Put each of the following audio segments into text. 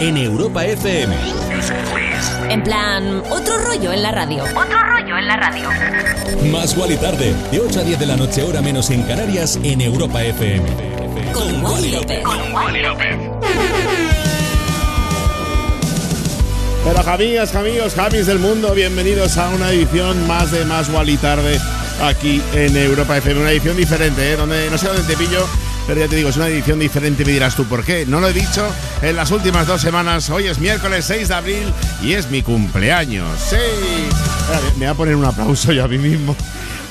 En Europa FM. En plan, otro rollo en la radio. Otro rollo en la radio. Más y tarde, de 8 a 10 de la noche, hora menos en Canarias, en Europa FM. Con Wally López. Con Wally López. Pero amigas, amigos, happy del mundo, bienvenidos a una edición más de Más y tarde aquí en Europa FM. Una edición diferente, ¿eh? donde no sé dónde te pillo pero ya te digo, es una edición diferente, me dirás tú por qué. No lo he dicho en las últimas dos semanas. Hoy es miércoles 6 de abril y es mi cumpleaños. ¡Sí! Me voy a poner un aplauso yo a mí mismo.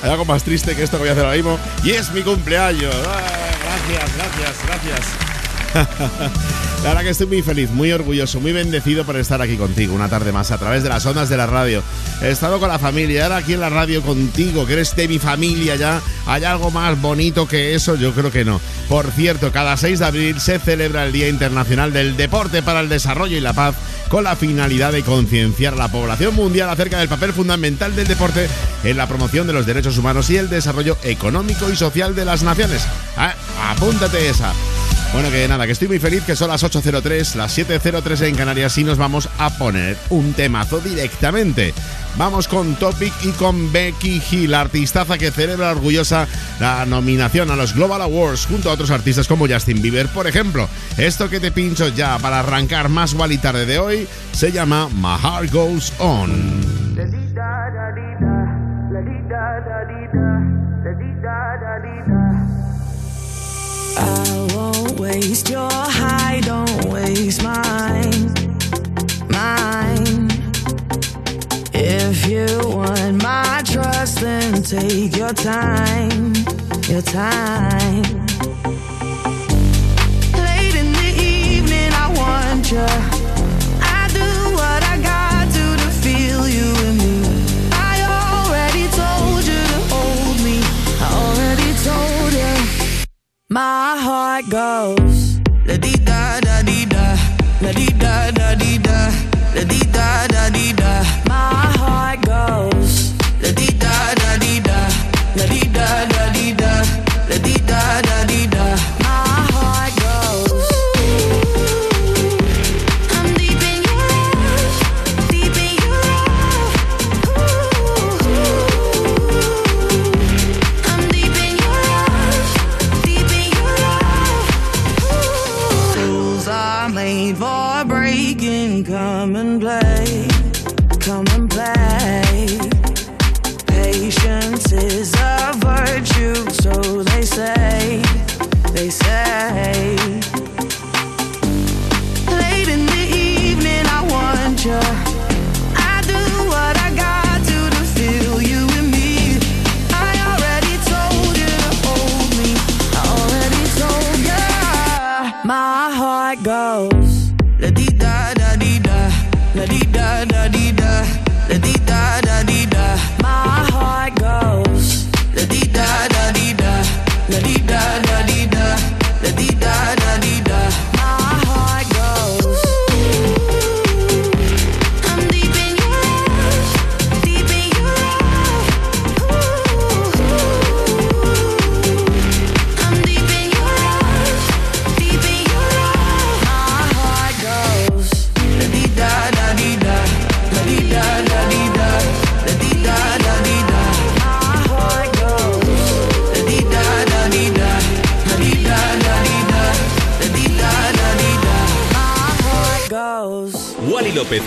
Hay algo más triste que esto que voy a hacer ahora mismo. Y es mi cumpleaños. Ah, gracias, gracias, gracias. La verdad que estoy muy feliz, muy orgulloso, muy bendecido por estar aquí contigo una tarde más a través de las ondas de la radio. He estado con la familia, ahora aquí en la radio contigo, que eres de mi familia ya. ¿Hay algo más bonito que eso? Yo creo que no. Por cierto, cada 6 de abril se celebra el Día Internacional del Deporte para el Desarrollo y la Paz con la finalidad de concienciar a la población mundial acerca del papel fundamental del deporte en la promoción de los derechos humanos y el desarrollo económico y social de las naciones. Ah, apúntate esa. Bueno, que nada, que estoy muy feliz, que son las 8.03, las 7.03 en Canarias y nos vamos a poner un temazo directamente. Vamos con Topic y con Becky Hill, artistaza que celebra orgullosa la nominación a los Global Awards junto a otros artistas como Justin Bieber, por ejemplo. Esto que te pincho ya para arrancar más y tarde de hoy se llama My Heart Goes On. waste your then take your time, your time. Late in the evening, I want you. I do what I got to to feel you me. I already told you to hold me. I already told you. My heart goes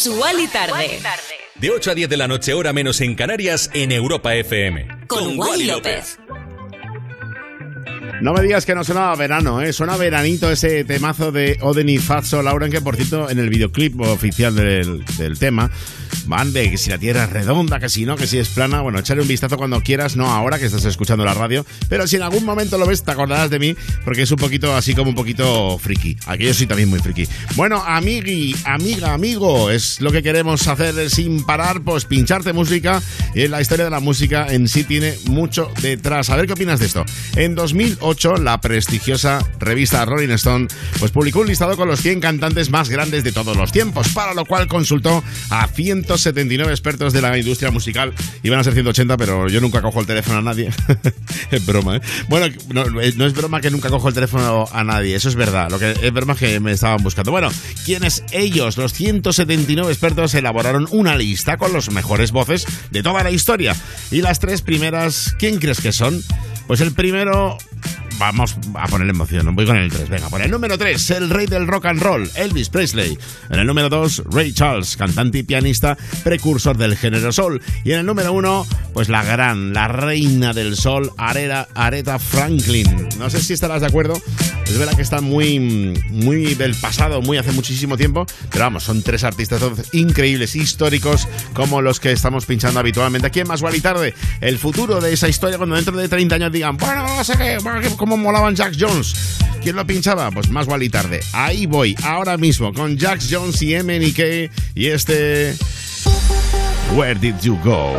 escuchas Wally Tarde. De 8 a 10 de la noche, hora menos en Canarias, en Europa FM. Con, Con Wally López. No me digas que no sonaba verano, ¿eh? Suena veranito ese temazo de Oden y Fatso Lauren, que por cierto, en el videoclip oficial del tema van de que si la tierra es redonda, que si no, que si es plana. Bueno, echarle un vistazo cuando quieras, no ahora que estás escuchando la radio, pero si en algún momento lo ves, te acordarás de mí, porque es un poquito así como un poquito friki. Aquí yo soy también muy friki. Bueno, amigui, amiga, amigo, es lo que queremos hacer sin parar, pues pincharte música. Y la historia de la música en sí tiene mucho detrás. A ver qué opinas de esto. En 2008, la prestigiosa revista Rolling Stone pues publicó un listado con los 100 cantantes más grandes de todos los tiempos, para lo cual consultó a 179 expertos de la industria musical. Iban a ser 180, pero yo nunca cojo el teléfono a nadie. es broma, ¿eh? Bueno, no, no es broma que nunca cojo el teléfono a nadie, eso es verdad. Lo que es broma que me estaban buscando. Bueno, quienes ellos, los 179 expertos, elaboraron una lista con los mejores voces de toda la historia. Y las tres primeras, ¿quién crees que son? Pues el primero vamos a ponerle emoción. Voy con el 3. Venga, por el número 3, el rey del rock and roll, Elvis Presley. En el número 2, Ray Charles, cantante y pianista, precursor del género soul. Y en el número 1, pues la gran, la reina del sol, Areta, Aretha Franklin. No sé si estarás de acuerdo. Es verdad que está muy, muy del pasado, muy hace muchísimo tiempo. Pero vamos, son tres artistas increíbles, históricos, como los que estamos pinchando habitualmente aquí en Más y Tarde. El futuro de esa historia, cuando dentro de 30 años digan, bueno, no sé qué, molaban Jack Jones. ¿Quién lo pinchaba? Pues más y tarde. Ahí voy, ahora mismo, con Jack Jones y MNK y este. Where did you go?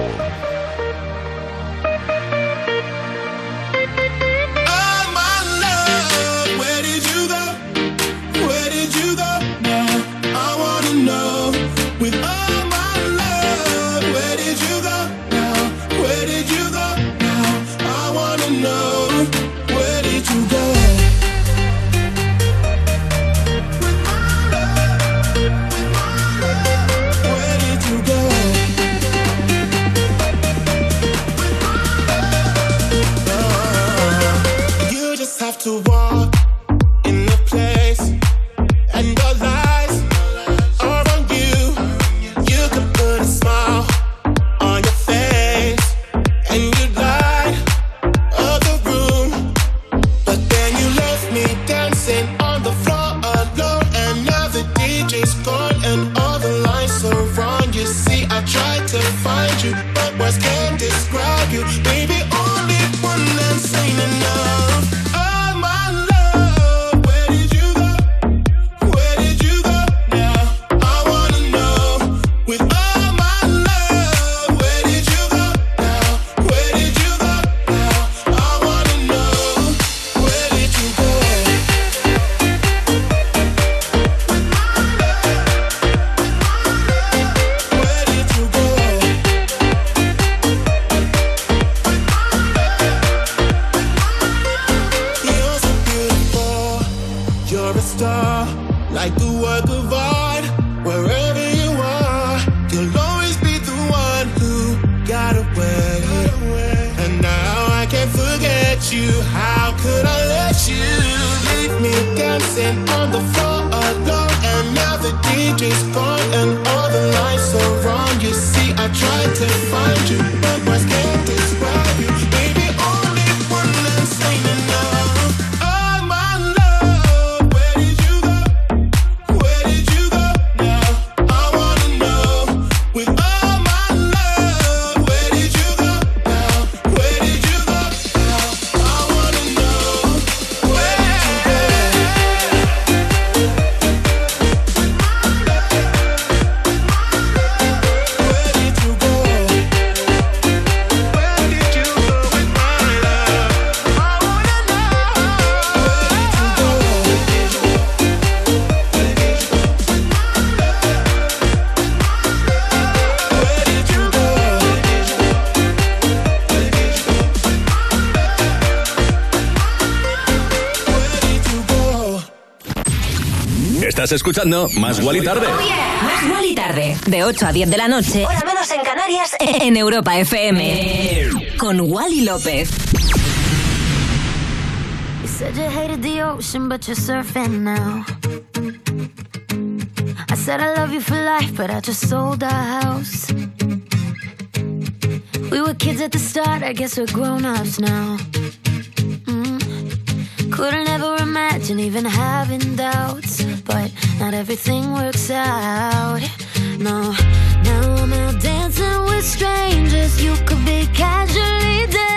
Estás escuchando Más y Tarde. Más y tarde. De 8 a 10 de la noche. Hora menos en Canarias. En Europa FM. Con Wally López. You said you hated the ocean, but you're surfing now. I said I love you for life, but I just sold our house. We were kids at the start, I guess we're grown ups now. Mm. Couldn't ever imagine even having doubts, not everything works out. No, now I'm out dancing with strangers. You could be casually dating.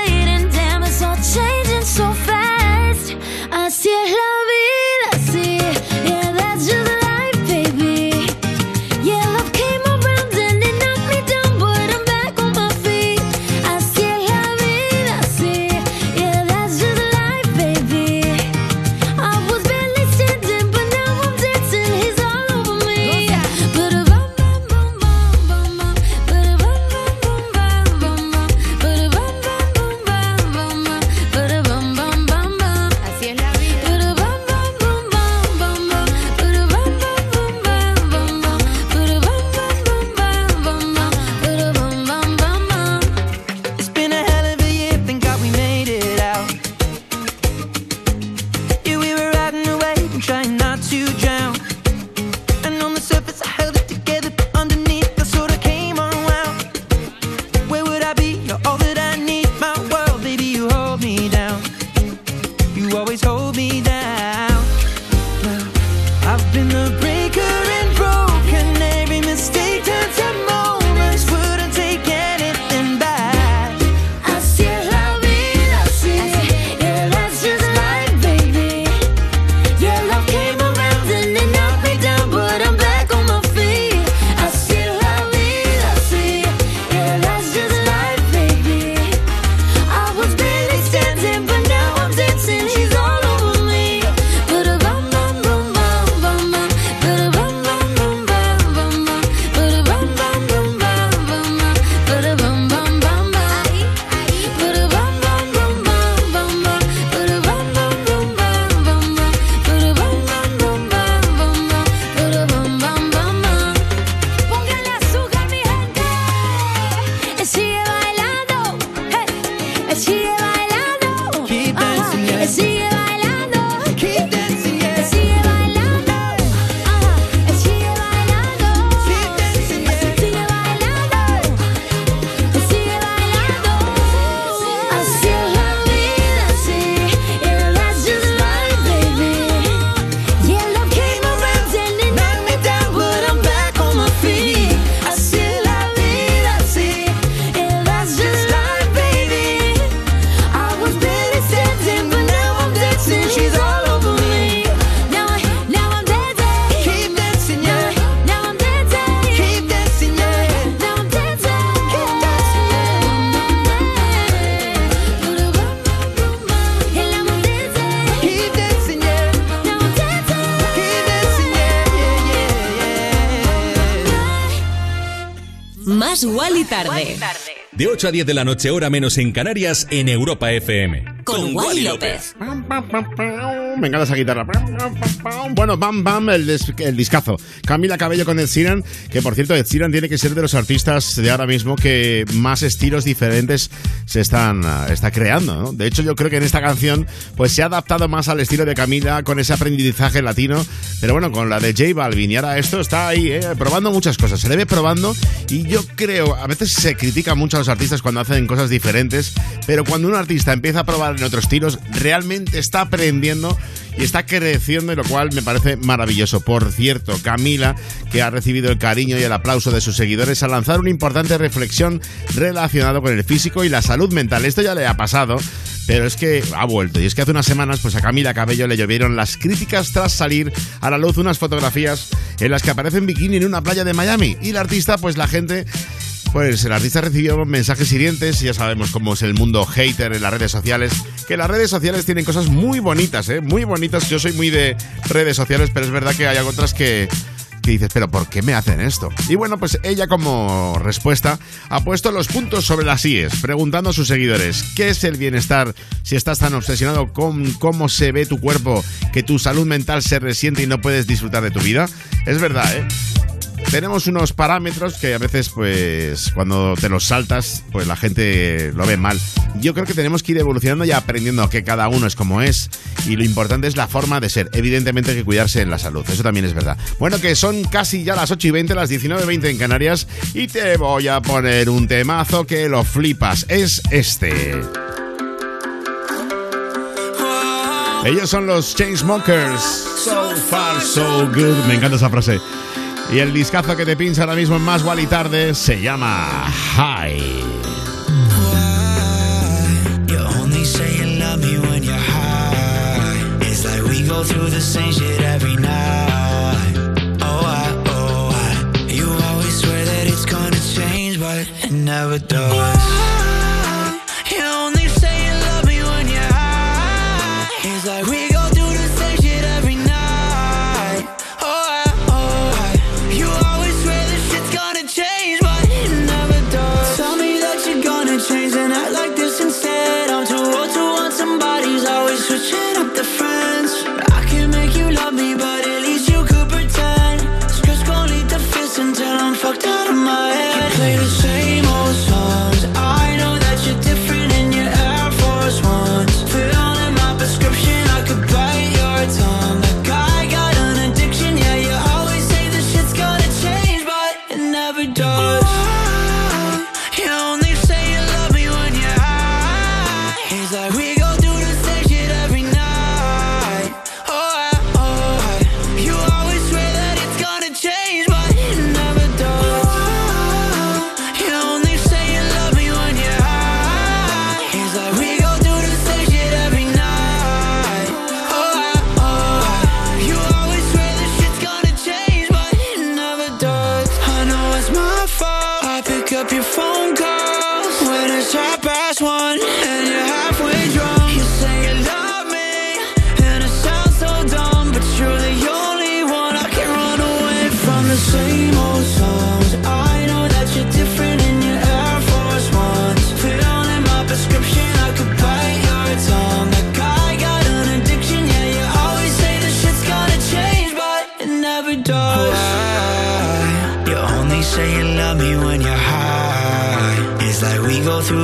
8 a 10 de la noche, hora menos en Canarias, en Europa FM. Con Wally López. Me encanta esa guitarra. Bueno, Bam Bam, el, des- el discazo. Camila Cabello con Ed Sheeran, que por cierto, Ed Sheeran tiene que ser de los artistas de ahora mismo que más estilos diferentes se están ah, está creando, ¿no? De hecho, yo creo que en esta canción pues se ha adaptado más al estilo de Camila con ese aprendizaje latino, pero bueno, con la de J Balvin y ahora esto está ahí, ¿eh? probando muchas cosas, se le ve probando y yo creo, a veces se critica mucho a los artistas cuando hacen cosas diferentes, pero cuando un artista empieza a probar en otros estilos, realmente está aprendiendo y está creciendo, y lo cual me parece maravilloso. Por cierto, Camila, que ha recibido el cariño y el aplauso de sus seguidores, a lanzar una importante reflexión relacionada con el físico y la salud mental. Esto ya le ha pasado, pero es que ha vuelto. Y es que hace unas semanas, pues a Camila Cabello le llovieron las críticas tras salir a la luz unas fotografías en las que aparece en bikini en una playa de Miami. Y la artista, pues la gente pues el artista recibió mensajes hirientes, ya sabemos cómo es el mundo hater en las redes sociales, que las redes sociales tienen cosas muy bonitas, ¿eh? Muy bonitas, yo soy muy de redes sociales, pero es verdad que hay otras que, que dices, pero ¿por qué me hacen esto? Y bueno, pues ella como respuesta ha puesto los puntos sobre las IES, preguntando a sus seguidores, ¿qué es el bienestar si estás tan obsesionado con cómo se ve tu cuerpo que tu salud mental se resiente y no puedes disfrutar de tu vida? Es verdad, ¿eh? Tenemos unos parámetros que a veces, pues, cuando te los saltas, pues la gente lo ve mal. Yo creo que tenemos que ir evolucionando y aprendiendo que cada uno es como es y lo importante es la forma de ser. Evidentemente hay que cuidarse en la salud, eso también es verdad. Bueno, que son casi ya las 8 y 20, las 19 y 20 en Canarias y te voy a poner un temazo que lo flipas. Es este. Ellos son los Chainsmokers. So far, so good. Me encanta esa frase. Y el discazo que te pincha ahora mismo en Más y Tarde se llama High. You only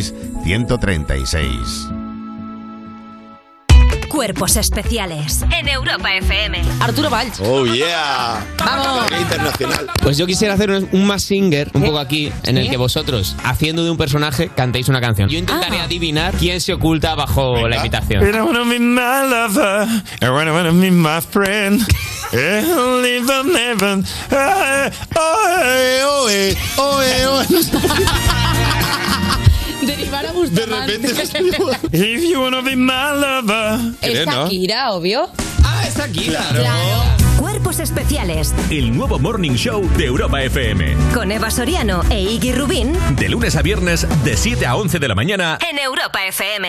900-136-136. Cuerpos especiales en Europa FM. Arturo Valls. Oh, yeah. Vamos. Internacional. Pues yo quisiera hacer un, un más singer, un poco aquí, en el que vosotros, haciendo de un personaje, cantéis una canción. Yo intentaré Ah. adivinar quién se oculta bajo la imitación. And I wanna be my lover. I wanna, wanna be my friend. Live on heaven. Ah, Oe, oe, oe, oe. Derivar a De repente If you wanna be my lover. Es. Shakira, obvio. Ah, está aquí. Claro. Cuerpos especiales El nuevo Morning Show de Europa FM. con Eva Soriano e Iggy Rubín De lunes a viernes, de 7 a 11 de la mañana. en Europa FM.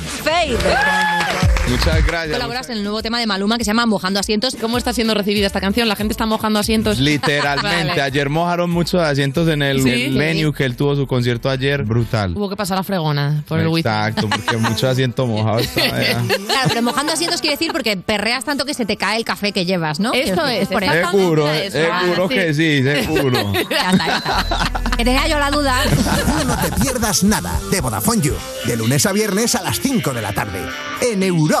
Fade. Muchas gracias. Colaboras en el nuevo tema de Maluma que se llama Mojando Asientos. ¿Cómo está siendo recibida esta canción? ¿La gente está mojando asientos? Literalmente, Vale. ayer mojaron muchos asientos en el, Sí. el venue que él tuvo su concierto ayer, brutal. Hubo que pasar la fregona por el wifi. Exacto, porque mucho asiento mojado estaba ya. Claro, pero mojando asientos quiere decir porque perreas tanto que se te cae el café que llevas, ¿no? Esto es, por eso. Seguro, seguro que sí, seguro. Ya está, ya está. Que tenía yo la duda. No te pierdas nada de Vodafone You, de lunes a viernes a las 5 de la tarde, en Europa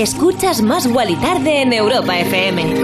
Escuchas Más Guali Tarde en Europa FM.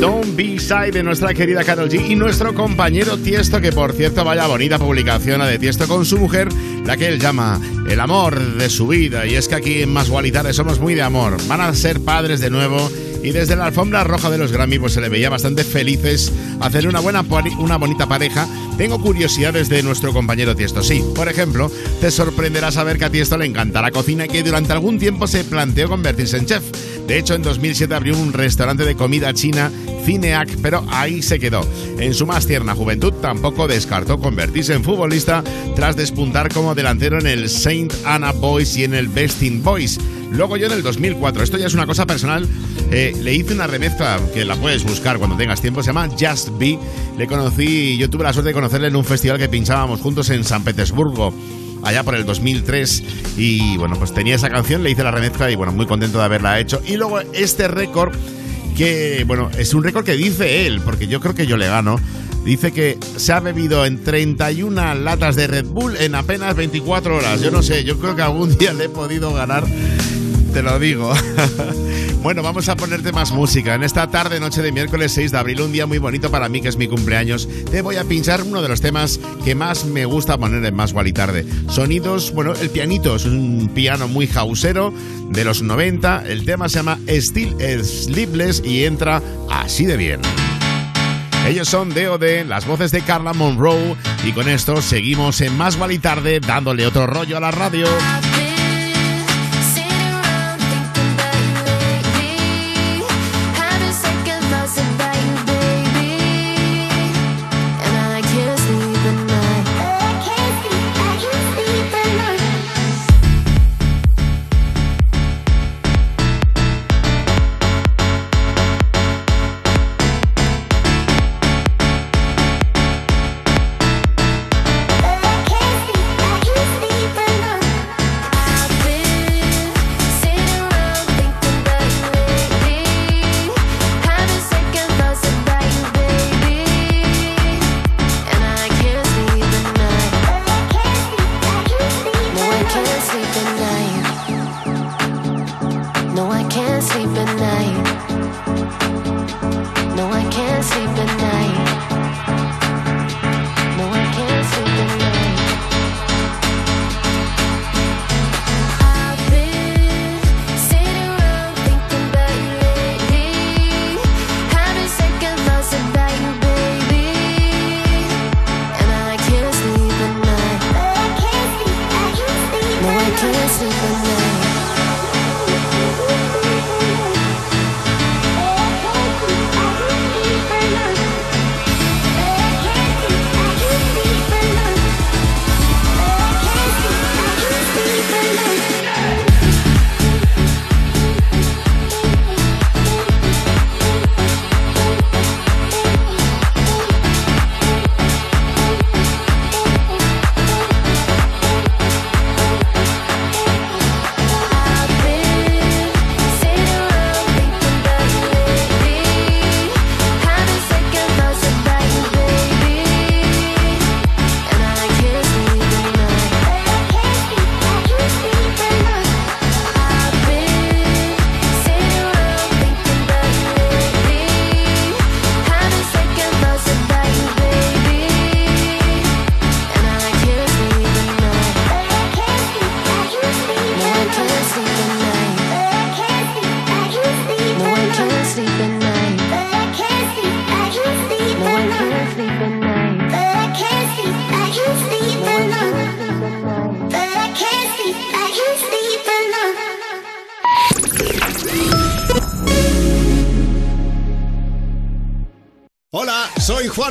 Don't Be Shy de nuestra querida Carol G y nuestro compañero Tiesto, que por cierto vaya bonita publicación la de Tiesto con su mujer, la que él llama el amor de su vida. Y es que aquí en Más Guali Tarde somos muy de amor. Van a ser padres de nuevo y desde la alfombra roja de los Grammy pues se le veía bastante felices hacer una buena una bonita pareja. Tengo curiosidades de nuestro compañero Tiesto. Sí, por ejemplo, te sorprenderá saber que a Tiesto le encanta la cocina y que durante algún tiempo se planteó convertirse en chef. De hecho, en 2007 abrió un restaurante de comida china, Cineac, pero ahí se quedó. En su más tierna juventud tampoco descartó convertirse en futbolista tras despuntar como delantero en el Saint Anna Boys y en el Besting Boys. Luego yo en el 2004, esto ya es una cosa personal, eh, le hice una remezcla que la puedes buscar cuando tengas tiempo, se llama Just Be. Le conocí, yo tuve la suerte de conocerle en un festival que pinchábamos juntos en San Petersburgo allá por el 2003 y bueno pues tenía esa canción le hice la remezcla y bueno muy contento de haberla hecho. Y luego este récord que bueno es un récord que dice él porque yo creo que yo le gano. Dice que se ha bebido en 31 latas de Red Bull en apenas 24 horas. Yo no sé yo creo que algún día le he podido ganar te lo digo. bueno, vamos a ponerte más música. En esta tarde, noche de miércoles 6 de abril, un día muy bonito para mí, que es mi cumpleaños, te voy a pinchar uno de los temas que más me gusta poner en Más y Tarde. Sonidos, bueno, el pianito es un piano muy jausero de los 90. El tema se llama Still Sleepless y entra así de bien. Ellos son D.O.D., las voces de Carla Monroe, y con esto seguimos en Más y Tarde dándole otro rollo a la radio.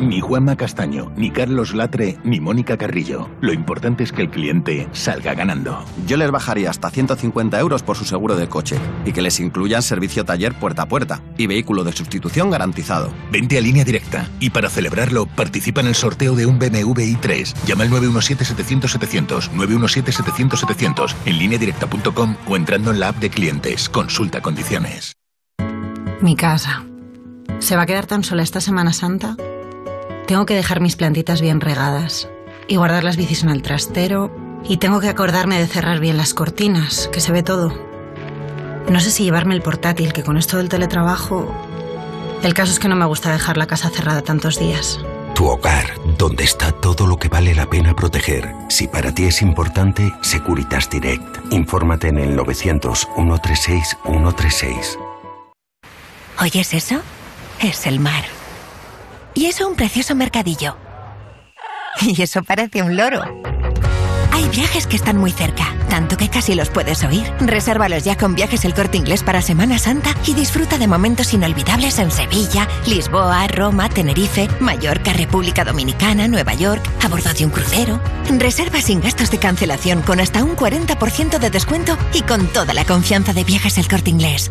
Ni Juanma Castaño, ni Carlos Latre, ni Mónica Carrillo. Lo importante es que el cliente salga ganando. Yo les bajaría hasta 150 euros por su seguro de coche y que les incluyan servicio taller puerta a puerta y vehículo de sustitución garantizado. Vente a línea directa y para celebrarlo participa en el sorteo de un BMW i3. Llama al 917-700-700, 917-700-700 en lineadirecta.com o entrando en la app de clientes. Consulta condiciones. Mi casa. ¿Se va a quedar tan sola esta Semana Santa? Tengo que dejar mis plantitas bien regadas y guardar las bicis en el trastero y tengo que acordarme de cerrar bien las cortinas, que se ve todo. No sé si llevarme el portátil, que con esto del teletrabajo... El caso es que no me gusta dejar la casa cerrada tantos días. Tu hogar, donde está todo lo que vale la pena proteger. Si para ti es importante, Securitas Direct. Infórmate en el 900-136-136. ¿Oyes eso? Es el mar. Y eso un precioso mercadillo. Y eso parece un loro. Hay viajes que están muy cerca, tanto que casi los puedes oír. Resérvalos ya con Viajes El Corte Inglés para Semana Santa y disfruta de momentos inolvidables en Sevilla, Lisboa, Roma, Tenerife, Mallorca, República Dominicana, Nueva York, a bordo de un crucero. Reserva sin gastos de cancelación con hasta un 40% de descuento y con toda la confianza de Viajes El Corte Inglés.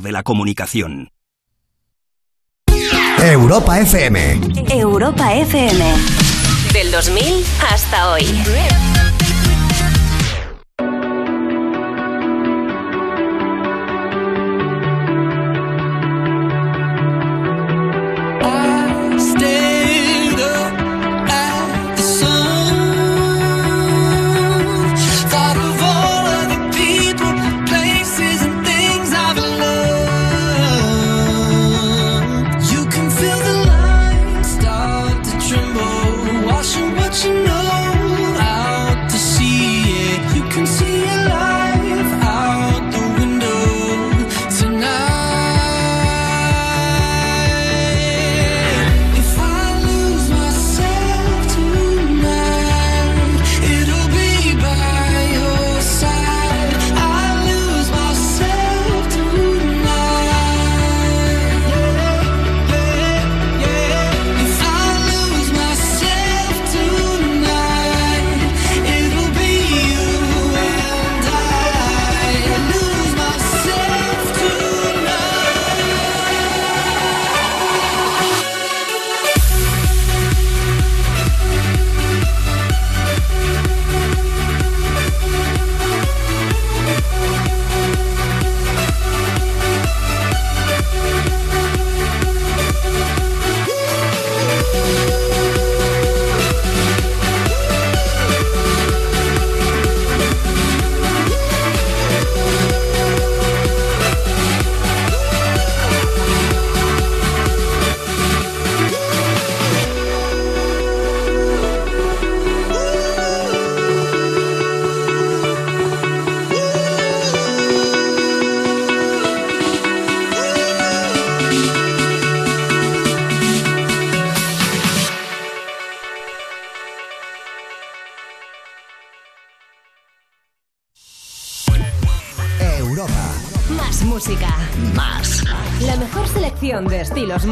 de la comunicación. Europa FM. Europa FM. Del 2000 hasta hoy.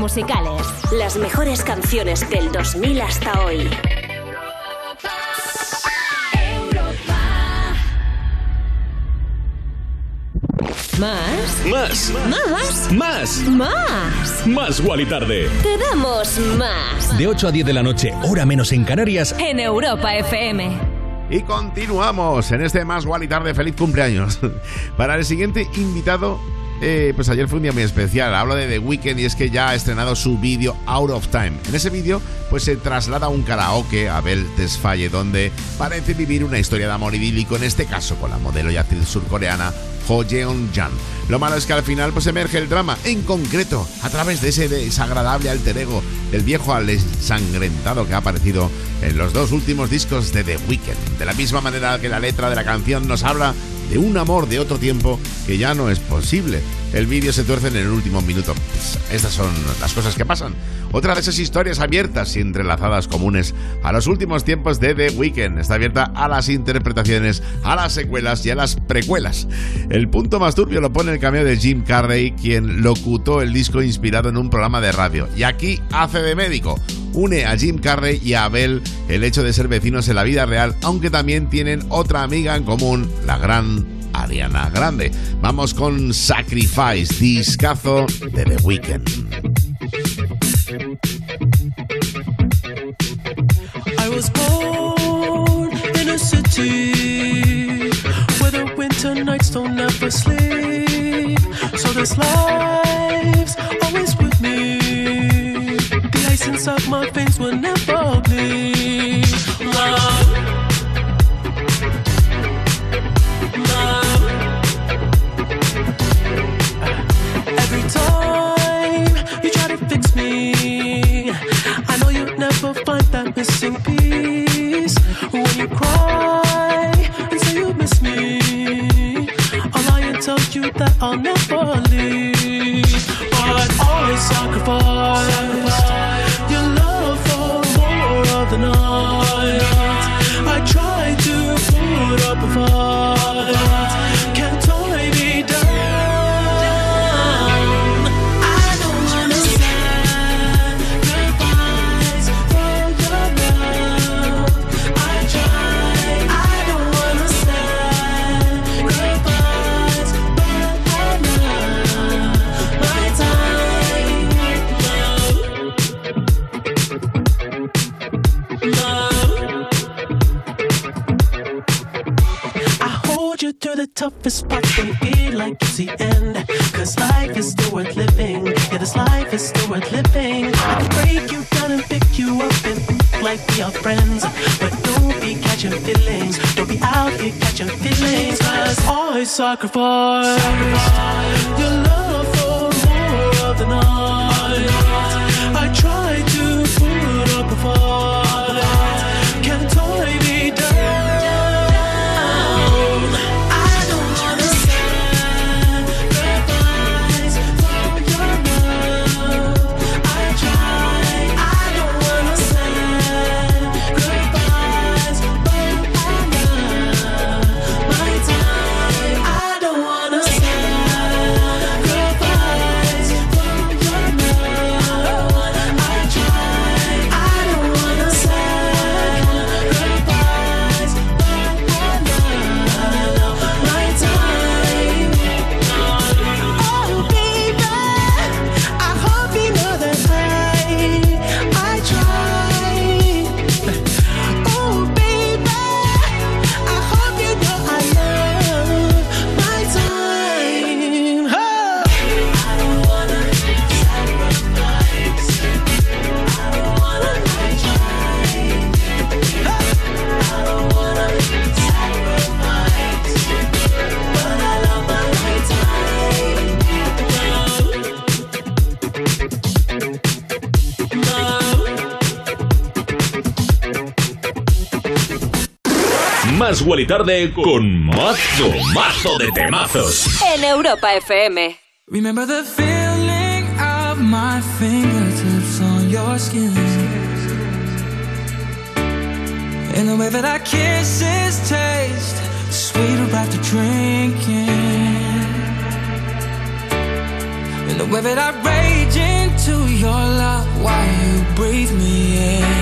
Musicales. Las mejores canciones del 2000 hasta hoy. Más. Más. Más. Más. Más. Más Wally Tarde. Te damos más. De 8 a 10 de la noche, hora menos en Canarias. En Europa FM. Y continuamos en este Más Gual y Tarde. Feliz cumpleaños. Para el siguiente invitado, eh, pues ayer fue un día muy especial. Hablo de The Weeknd y es que ya ha estrenado su vídeo Out of Time. En ese vídeo, pues se traslada a un karaoke, Abel Tesfaye, donde parece vivir una historia de amor idílico, en este caso con la modelo y actriz surcoreana Ho Jeon-jan. Lo malo es que al final pues emerge el drama, en concreto a través de ese desagradable alter ego del viejo al ensangrentado que ha aparecido en los dos últimos discos de The Weeknd. De la misma manera que la letra de la canción nos habla de un amor de otro tiempo que ya no es posible. El vídeo se tuerce en el último minuto. Pues, estas son las cosas que pasan. Otra de esas historias abiertas y entrelazadas comunes a los últimos tiempos de The Weeknd. Está abierta a las interpretaciones, a las secuelas y a las precuelas. El punto más turbio lo pone el cameo de Jim Carrey, quien locutó el disco inspirado en un programa de radio. Y aquí hace de médico. Une a Jim Carrey y a Abel el hecho de ser vecinos en la vida real, aunque también tienen otra amiga en común, la gran Ariana Grande. Vamos con Sacrifice, discazo de The Weeknd. I was born in a city where the winter nights don't ever sleep. So this life's The ice my face will never bleed. Love. Love. Every time you try to fix me, I know you'll never find that missing piece. I sacrifice Tarde con mazo, mazo de temazos. En Europa FM. Remember the feeling of my fingertips on your skin. And the way that our kisses taste sweeter after drinking. And the way that I rage into your love while you breathe me in.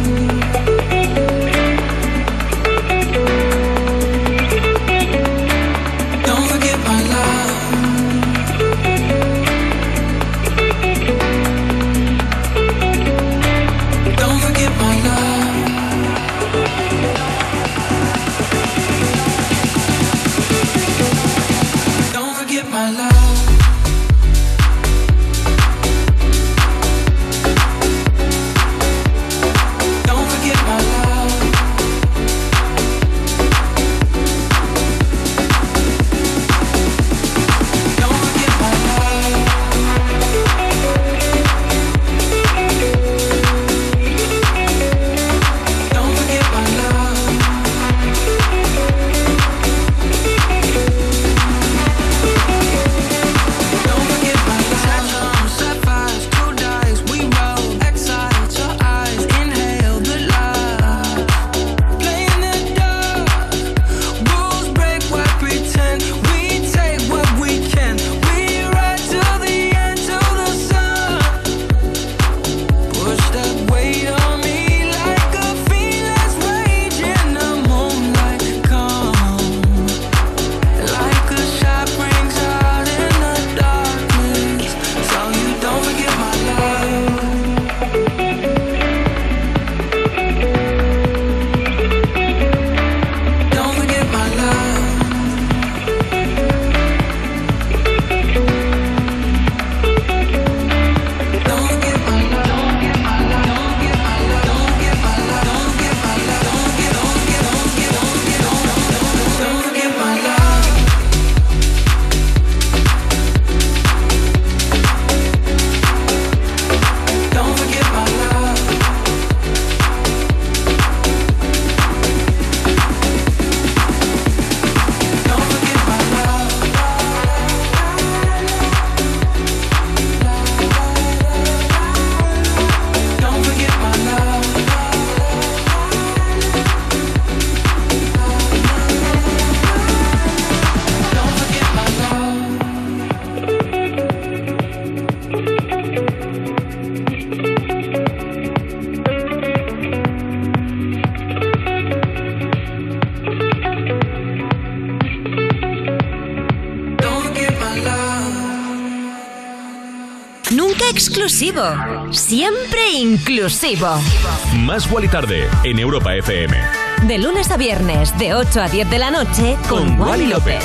Exclusivo. Siempre inclusivo. Más Wally Tarde en Europa FM. De lunes a viernes, de 8 a 10 de la noche, con, Wally López.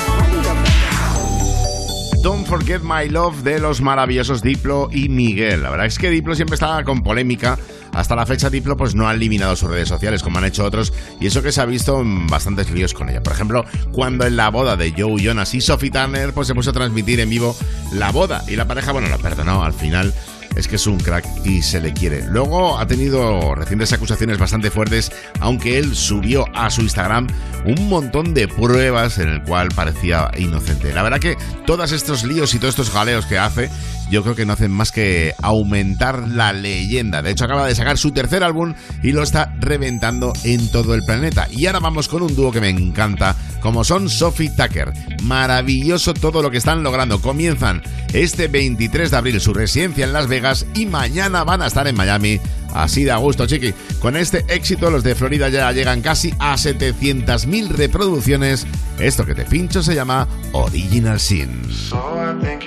Don't Forget My Love de los maravillosos Diplo y Miguel. La verdad es que Diplo siempre estaba con polémica. Hasta la fecha Diplo pues no ha eliminado sus redes sociales como han hecho otros y eso que se ha visto en bastantes líos con ella. Por ejemplo, cuando en la boda de Joe Jonas y Sophie Turner pues se puso a transmitir en vivo la boda y la pareja bueno la perdonó al final es que es un crack y se le quiere. Luego ha tenido recientes acusaciones bastante fuertes, aunque él subió a su Instagram un montón de pruebas en el cual parecía inocente. La verdad que todos estos líos y todos estos jaleos que hace, yo creo que no hacen más que aumentar la leyenda. De hecho, acaba de sacar su tercer álbum y lo está reventando en todo el planeta. Y ahora vamos con un dúo que me encanta, como son Sophie Tucker. Maravilloso todo lo que están logrando. Comienzan este 23 de abril su residencia en Las Vegas y mañana van a estar en Miami. Así de a gusto, chiqui. Con este éxito, los de Florida ya llegan casi a 700.000 reproducciones. Esto que te pincho se llama Original Sin. So I think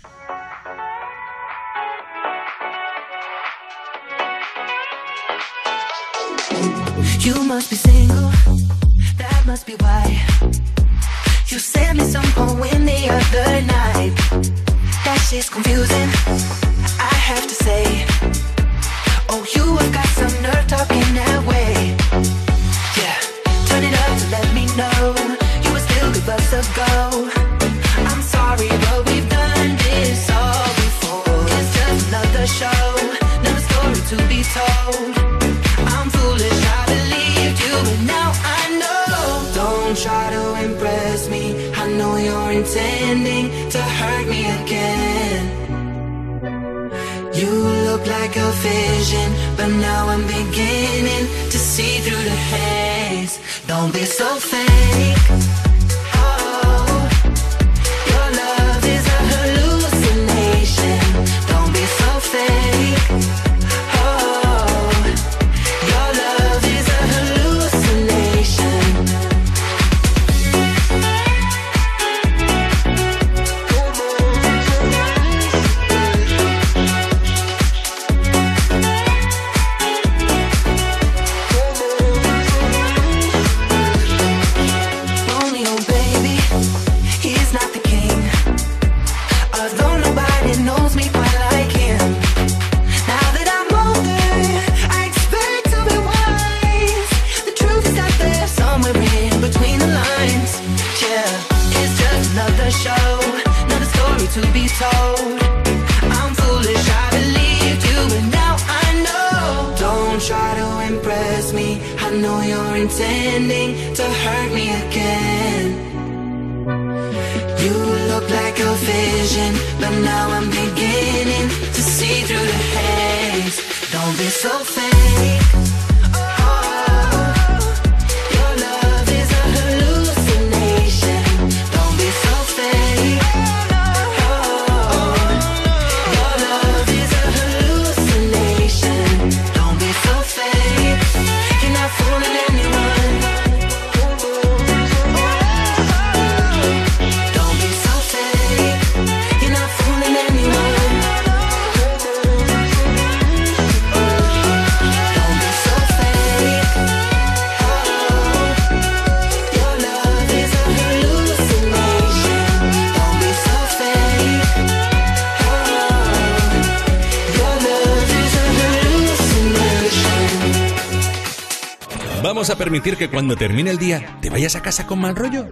Permitir que cuando termine el día te vayas a casa con mal rollo?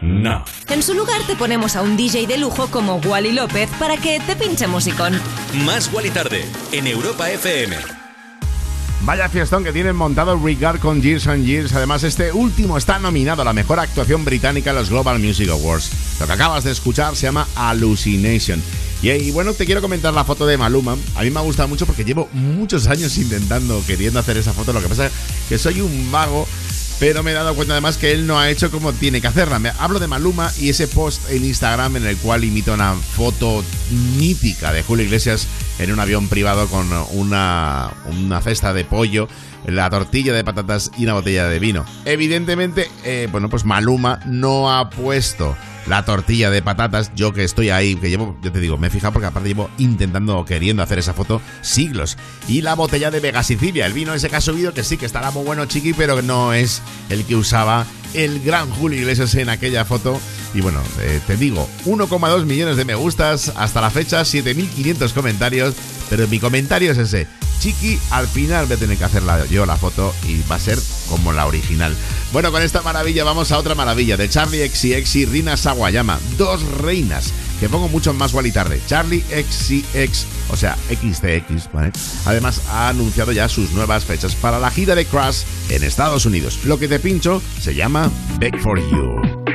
No. En su lugar te ponemos a un DJ de lujo como Wally López para que te pinche musicón. Más y Tarde en Europa FM. Vaya fiestón que tienen montado Regard con Years and Years. Además, este último está nominado a la mejor actuación británica en los Global Music Awards. Lo que acabas de escuchar se llama Hallucination. Y, y bueno, te quiero comentar la foto de Maluma. A mí me ha gustado mucho porque llevo muchos años intentando, queriendo hacer esa foto. Lo que pasa es que soy un vago. Pero me he dado cuenta además que él no ha hecho como tiene que hacerla. Me hablo de Maluma y ese post en Instagram en el cual imita una foto mítica de Julio Iglesias en un avión privado con una, una cesta de pollo, la tortilla de patatas y una botella de vino. Evidentemente, eh, bueno, pues Maluma no ha puesto la tortilla de patatas, yo que estoy ahí, que llevo, yo te digo, me he fijado porque aparte llevo intentando, queriendo hacer esa foto siglos. Y la botella de Vega Sicilia, el vino ese que ha que sí, que estará muy bueno, chiqui, pero no es el que usaba el gran Julio Iglesias en aquella foto. Y bueno, eh, te digo, 1,2 millones de me gustas, hasta la fecha 7.500 comentarios, pero mi comentario es ese. Chiqui, al final voy a tener que hacerla yo la foto y va a ser como la original. Bueno, con esta maravilla vamos a otra maravilla de Charlie XCX y Rina Sawayama, dos reinas que pongo mucho más igual y tarde. Charlie XCX, o sea, XCX, ¿vale? Además ha anunciado ya sus nuevas fechas para la gira de Crash en Estados Unidos. Lo que te pincho se llama Beg for. You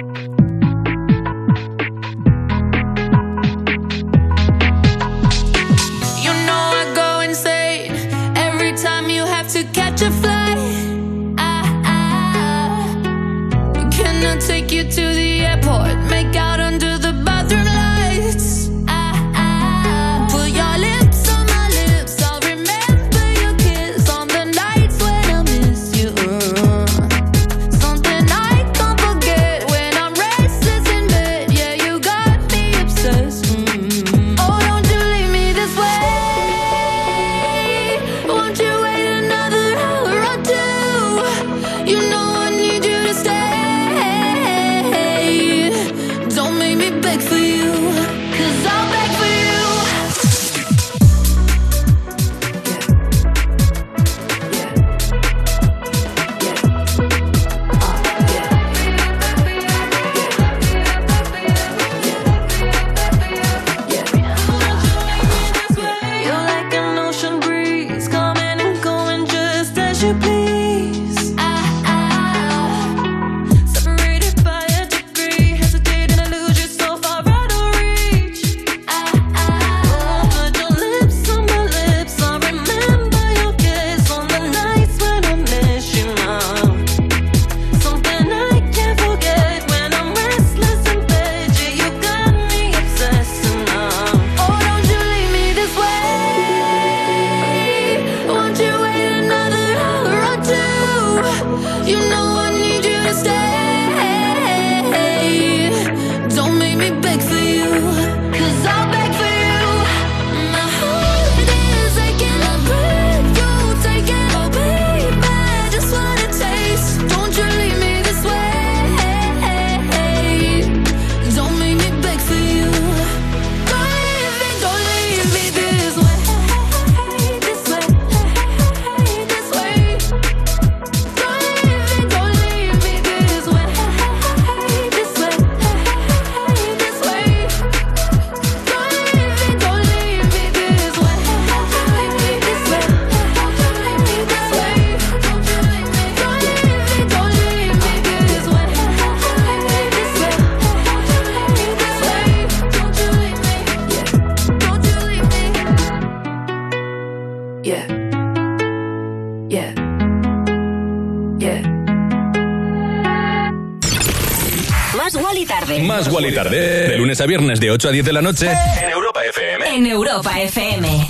viernes de 8 a 10 de la noche en Europa FM. En Europa FM.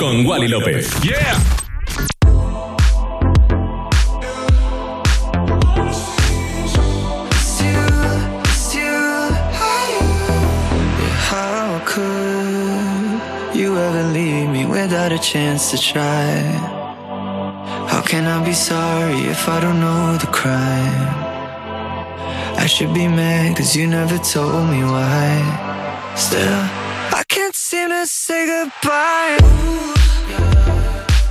Con Wally López. Yeah. without a chance to try. How can I be sorry if I don't know the crime? I should be mad cause you never told me why Still, I can't seem to say goodbye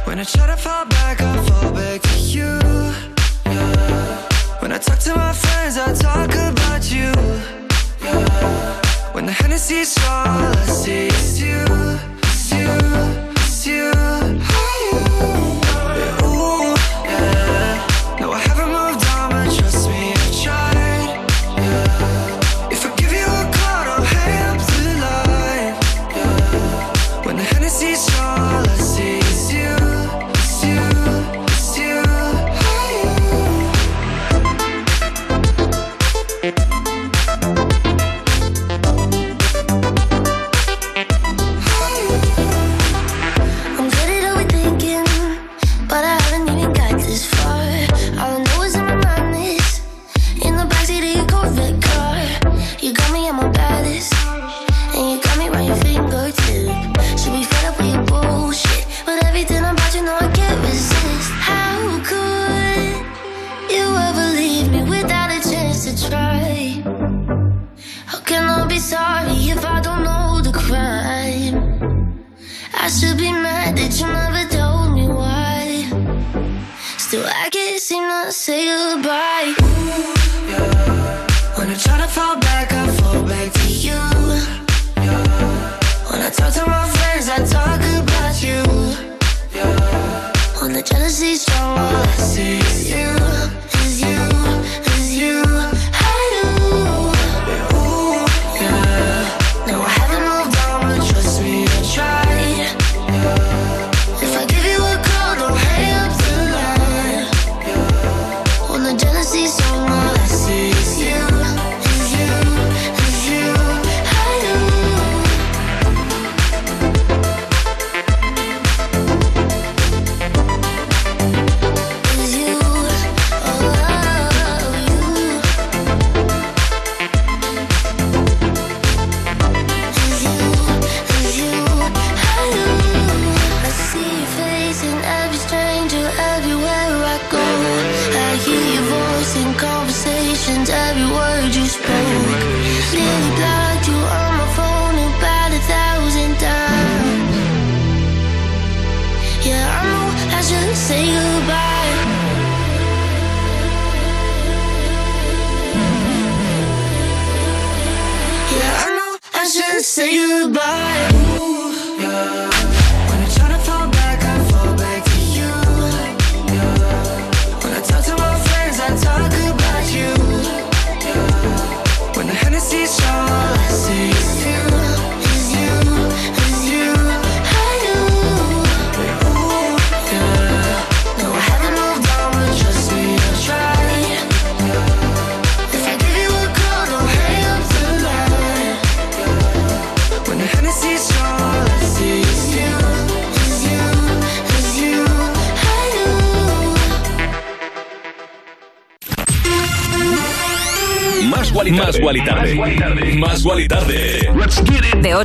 When I try to fall back, I fall back to you. When I talk to my friends, I talk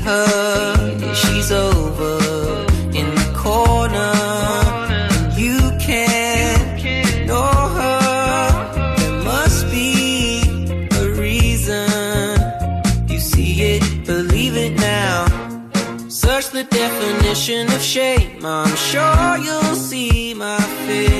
her, she's over in the corner. You can't know her. There must be a reason. You see it, believe it now. Search the definition of shame. I'm sure you'll see my face.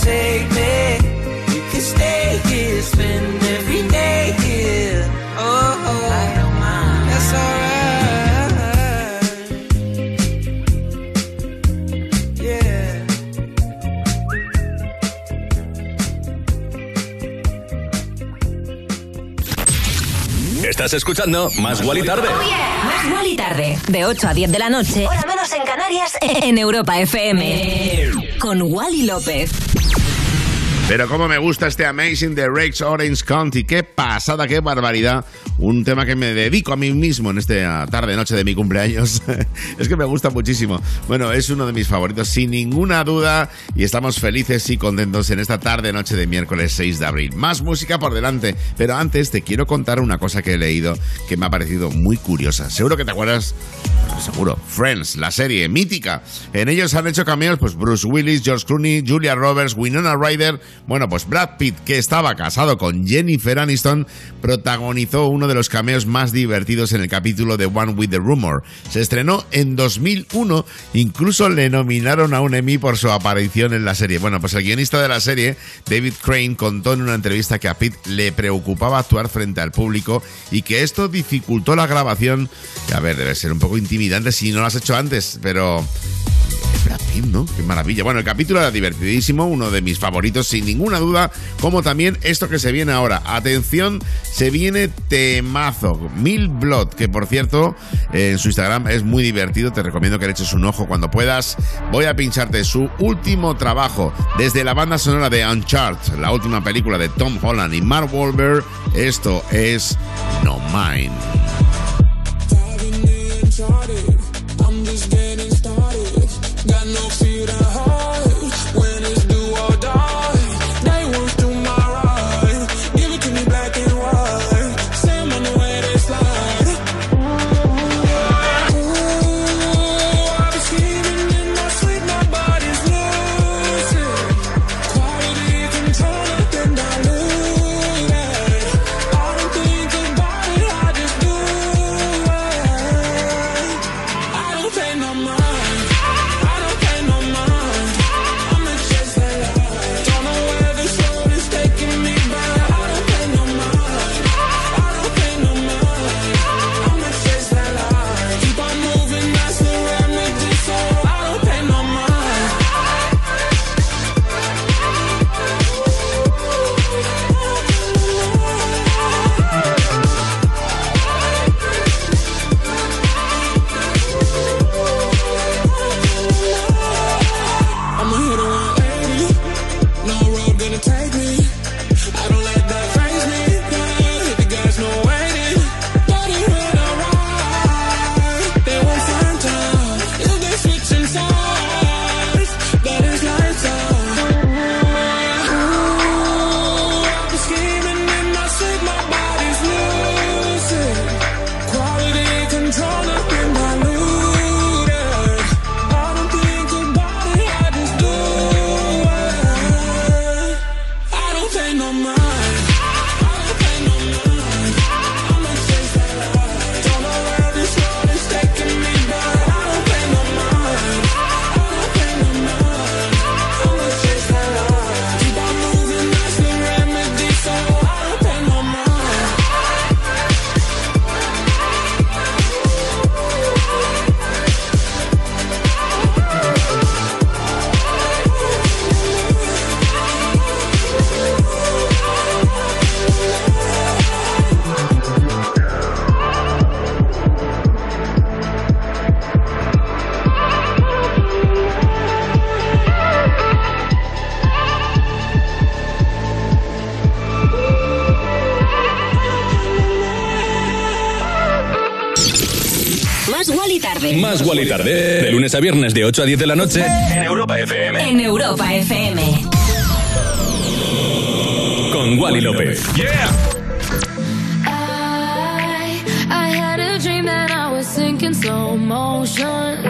Come and save me. You can stay here, spend every day here. Oh, oh. I don't mind. That's alright. Yeah. Estás escuchando Más Guali Tarde. Más Wally tarde. De 8 a 10 de la noche. Hora menos en Canarias. En Europa FM. Con Wally López. Pero como me gusta este Amazing de Rakes Orange County. Qué pasada, qué barbaridad. Un tema que me dedico a mí mismo en esta tarde, noche de mi cumpleaños. es que me gusta muchísimo. Bueno, es uno de mis favoritos, sin ninguna duda. Y estamos felices y contentos en esta tarde, noche de miércoles 6 de abril. Más música por delante. Pero antes te quiero contar una cosa que he leído que me ha parecido muy curiosa. Seguro que te acuerdas, seguro, Friends, la serie mítica. En ellos han hecho cameos pues Bruce Willis, George Clooney, Julia Roberts, Winona Ryder. Bueno, pues Brad Pitt, que estaba casado con Jennifer Aniston, protagonizó uno de los cameos más divertidos en el capítulo de One with the Rumor. Se estrenó en 2001, incluso le nominaron a un Emmy por su aparición en la serie. Bueno, pues el guionista de la serie, David Crane, contó en una entrevista que a Pitt le preocupaba actuar frente al público y que esto dificultó la grabación. A ver, debe ser un poco intimidante si no lo has hecho antes, pero ¿no? Qué maravilla. Bueno, el capítulo era divertidísimo, uno de mis favoritos, sin ninguna duda, como también esto que se viene ahora. Atención, se viene temazo, Mil Blood, que por cierto, en su Instagram es muy divertido, te recomiendo que le eches un ojo cuando puedas. Voy a pincharte su último trabajo desde la banda sonora de Uncharted, la última película de Tom Holland y Mark Wahlberg. Esto es No Mine. Más Wally tarde. De lunes a viernes de 8 a 10 de la noche en Europa FM. En Europa FM. Con Wally López. Yeah. I, I had a dream that I was sinking slow motion.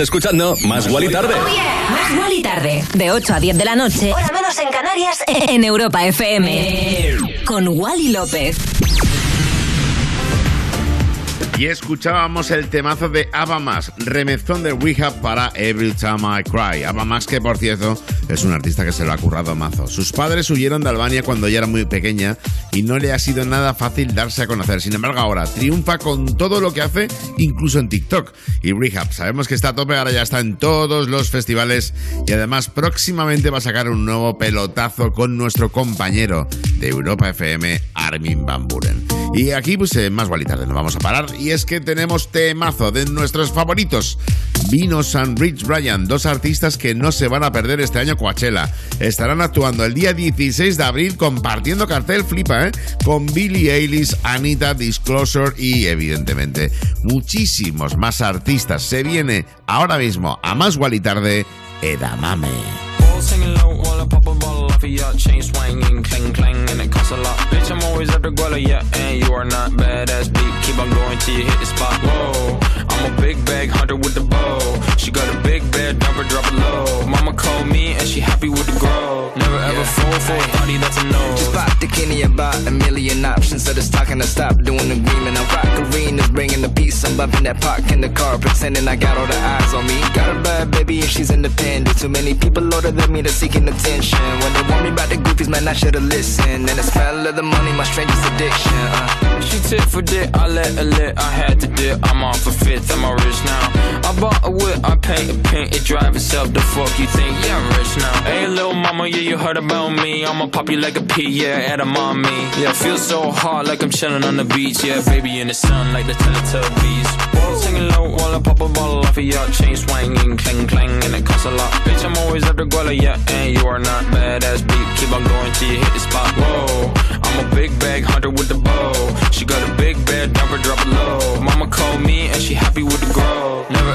Escuchando Más Wally tarde. Más Wally tarde. De 8 a 10 de la noche. Hora menos en Canarias. En Europa FM. Con Wally López. Y escuchábamos el temazo de Ava Max, remezón de Rehab para Every Time I Cry. Ava Max, que por cierto es un artista que se lo ha currado mazo. Sus padres huyeron de Albania cuando ella era muy pequeña y no le ha sido nada fácil darse a conocer. Sin embargo, ahora triunfa con todo lo que hace, incluso en TikTok. Y Rehab, sabemos que está a tope, ahora ya está en todos los festivales y además próximamente va a sacar un nuevo pelotazo con nuestro compañero de Europa FM, Armin Van Buren. Y aquí, pues, eh, más tarde, nos vamos a parar. Y es que tenemos temazo de nuestros favoritos. Vino San Rich Bryan, dos artistas que no se van a perder este año Coachella. Estarán actuando el día 16 de abril compartiendo cartel, flipa, ¿eh? Con Billie Eilish, Anita, Disclosure y, evidentemente, muchísimos más artistas. Se viene ahora mismo a más y tarde, Edamame. I'm a big bag hunter with the bow. She got a big bed, never drop it low. Mama called me and she happy with the grow. Never ever fall for a party that's a no. Just pop the Kenny about a million options. So just talking to stop doing agreement. I rock arenas, bringing the peace. I'm bumping that park in the car, pretending I got all the eyes on me. Got a bad baby and she's independent. Too many people older than me, they're seeking attention. When they want me about the goofies, man, I should've listened. And the smell of the money, my strangest addiction. Uh. She tip for dick, I let her lit, I had to dip. I'm off a fifth, I'm a rich now. I bought a whip, I paint a paint, it drive itself. The fuck you think? Yeah, I'm rich now. Hey, little mama, yeah, you heard about me. I'ma pop you like a pea, yeah, at a mommy. Yeah, feel so hot like I'm chilling on the beach. Yeah, baby in the sun like the Teletubbies. Walls hanging low while I pop a bottle off of your chain swinging, clang clang, and it costs a lot. Bitch, I'm always after Guala, yeah, and you are not badass beat. Keep on going till you hit the spot. Whoa, I'm a big bag hunter with the bow. She got a big bed, her, drop it low. Mama called me and she happy with the grow. Never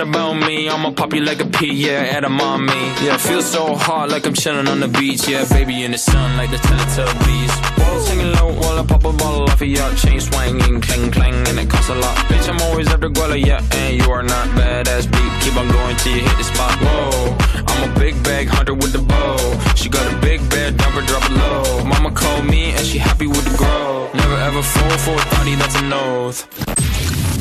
about me. I'ma pop you like a pea, yeah, at a mommy. Yeah, feel so hot like I'm chilling on the beach. Yeah, baby in the sun like the Teletubbies. Walls hanging low while I pop a bottle off of your chain swinging, clang clang, and it costs a lot. Bitch, I'm always after Guala, yeah, and you are not badass beat. Keep on going till you hit the spot. Whoa, I'm a big bag hunter with the bow. She got a big bed, her, drop it low. Mama called me and she happy with the grow. Never ever fall for a thotty, that's an oath.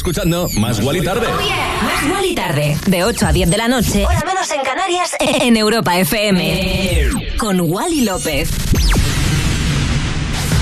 Escuchando Más Guali Tarde. Más Guali Tarde, de 8 a 10 de la noche, hora menos en Canarias, en Europa FM. Con Wally López.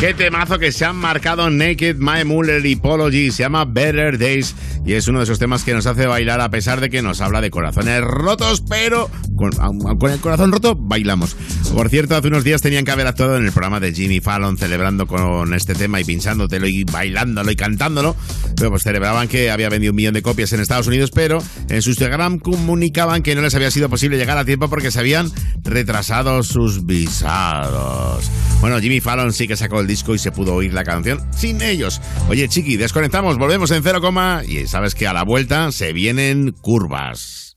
Qué temazo que se han marcado Naked, My Muller y Polo G. Se llama Better Days y es uno de esos temas que nos hace bailar a pesar de que nos habla de corazones rotos, pero con el corazón roto bailamos. Por cierto, hace unos días tenían que haber actuado en el programa de Jimmy Fallon celebrando con este tema y pinchándotelo y bailándolo y cantándolo. Pero pues celebraban que había vendido un millón de copias en Estados Unidos, pero en su Instagram comunicaban que no les había sido posible llegar a tiempo porque se habían retrasado sus visados. Bueno, Jimmy Fallon sí que sacó el disco y se pudo oír la canción sin ellos. Oye, Chiqui, desconectamos, volvemos en cero coma y sabes que a la vuelta se vienen curvas.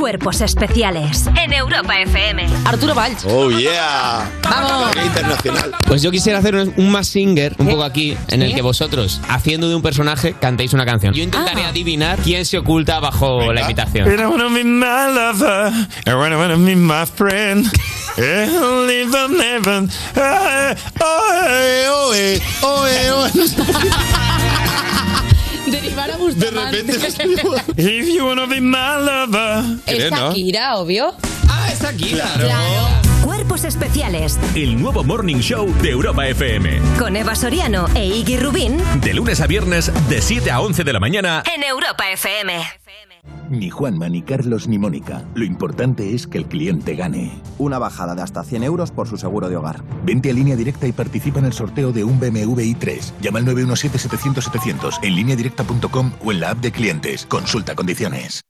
Cuerpos especiales. En Europa FM. Arturo Valls. Oh, yeah. Vamos. Internacional. Pues yo quisiera hacer un, un más singer, un poco aquí, en el que vosotros, haciendo de un personaje, cantéis una canción. Yo intentaré adivinar quién se oculta bajo la invitación. I wanna be my lover. I wanna, wanna be my friend. Derivar a Bustamante. De repente If you wanna be my lover. Es Shakira, obvio. Ah, es aquí. Claro. Cuerpos especiales. El nuevo Morning Show de Europa FM. Con Eva Soriano e Iggy Rubín. De lunes a viernes, de 7 a 11 de la mañana. En Europa FM. Ni Juanma, ni Carlos, ni Mónica. Lo importante es que el cliente gane. Una bajada de hasta 100 euros por su seguro de hogar. Vente a línea directa y participa en el sorteo de un BMW i3. Llama al 917-700-700 en lineadirecta.com o en la app de clientes. Consulta condiciones.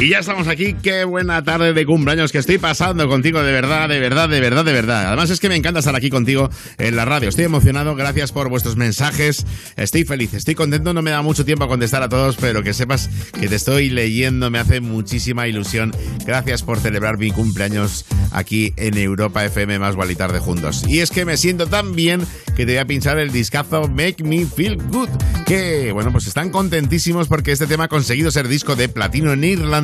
Y ya estamos aquí, qué buena tarde de cumpleaños que estoy pasando contigo, de verdad, de verdad, de verdad, de verdad. Además es que me encanta estar aquí contigo en la radio. Estoy emocionado, gracias por vuestros mensajes. Estoy feliz, estoy contento, no me da mucho tiempo a contestar a todos, pero que sepas que te estoy leyendo, me hace muchísima ilusión. Gracias por celebrar mi cumpleaños aquí en Europa FM más y tarde juntos. Y es que me siento tan bien que te voy a pinchar el discazo Make Me Feel Good, que bueno, pues están contentísimos porque este tema ha conseguido ser disco de platino en Irlanda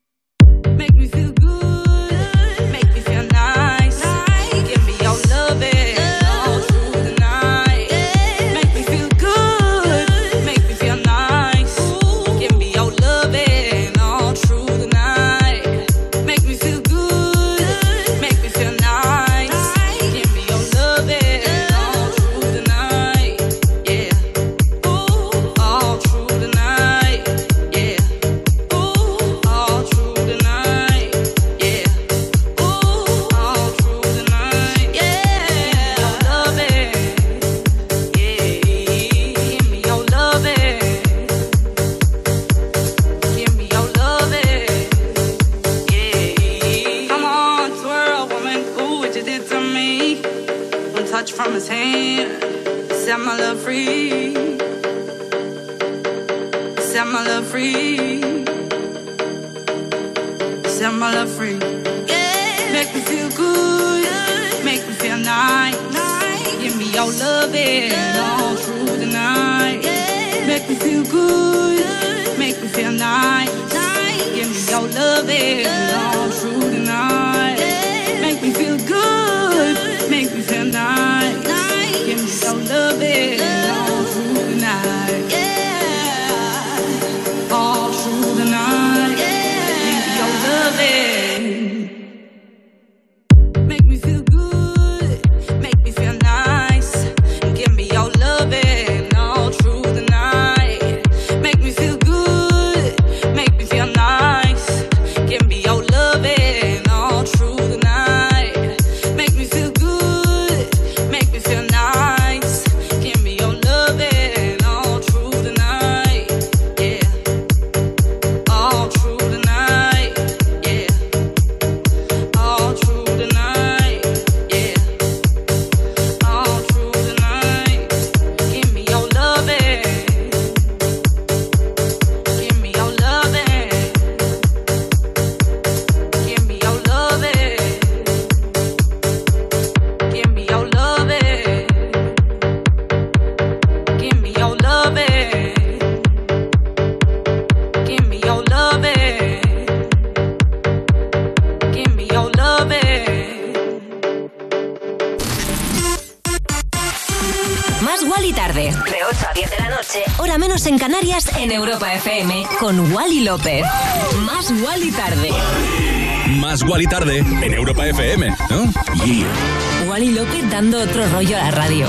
Más Wally Tarde. De 8 a 10 de la noche. Hora menos en Canarias, en Europa FM. Con Wally López. Más Wally Tarde. Más Wally Tarde en Europa FM, ¿no? Wally López dando otro rollo a la radio.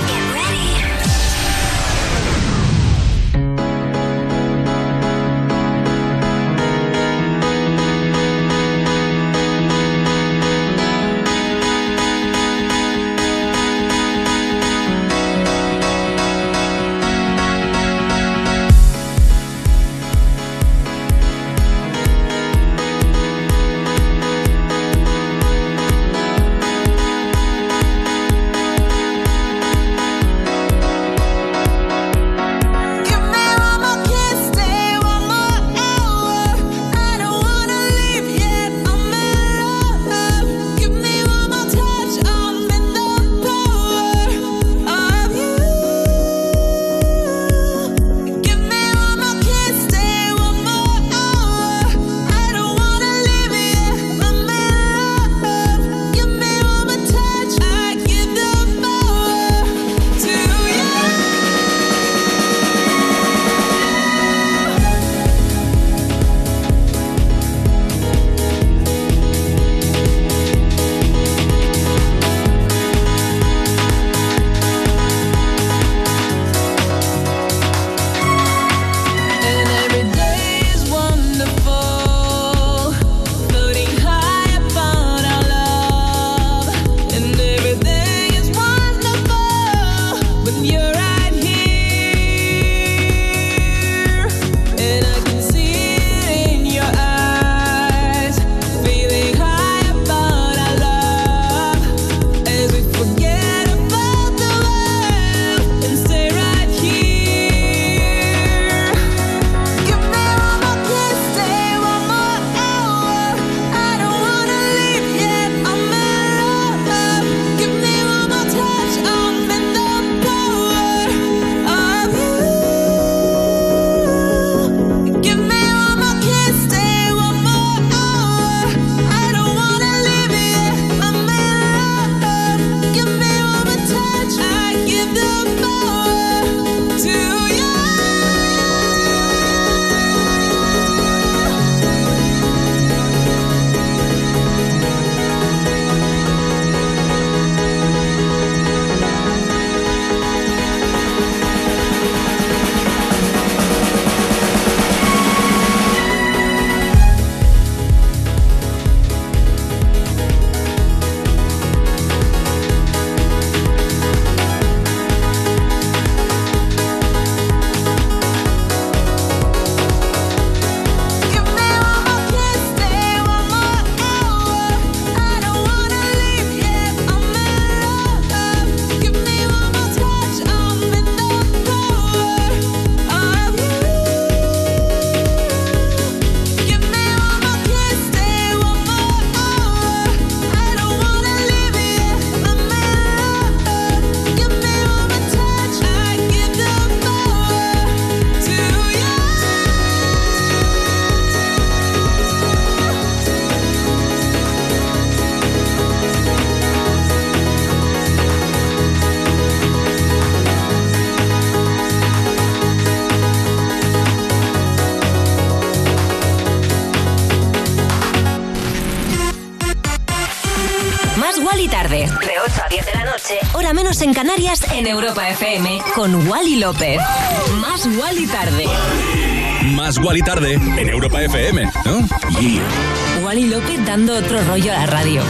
10 de la noche. Hora menos en Canarias en Europa FM. Con Wally López. Más Wally tarde. Más Wally tarde en Europa FM, ¿no? Yeah. Wally López dando otro rollo a la radio.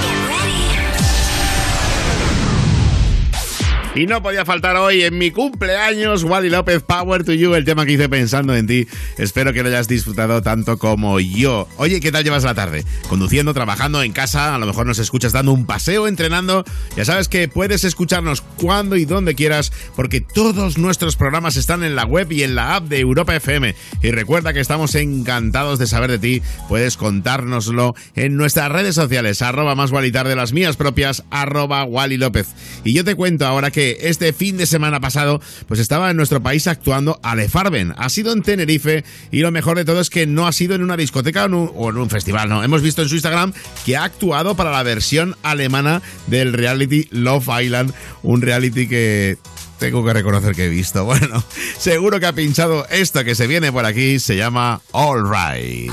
Y no podía faltar hoy en mi cumpleaños, Wally López, Power to You, el tema que hice pensando en ti. Espero que lo hayas disfrutado tanto como yo. Oye, ¿qué tal llevas la tarde? Conduciendo, trabajando en casa, a lo mejor nos escuchas dando un paseo, entrenando. Ya sabes que puedes escucharnos cuando y donde quieras, porque todos nuestros programas están en la web y en la app de Europa FM. Y recuerda que estamos encantados de saber de ti. Puedes contárnoslo en nuestras redes sociales, arroba más Wally tarde, las mías propias, arroba Wally López. Y yo te cuento ahora que este fin de semana pasado, pues estaba en nuestro país actuando Ale Farben. Ha sido en Tenerife y lo mejor de todo es que no ha sido en una discoteca o en un, festival, no. Hemos visto en su Instagram que ha actuado para la versión alemana del reality Love Island, un reality que tengo que reconocer que he visto. Bueno, seguro que ha pinchado esto que se viene por aquí, se llama All Right.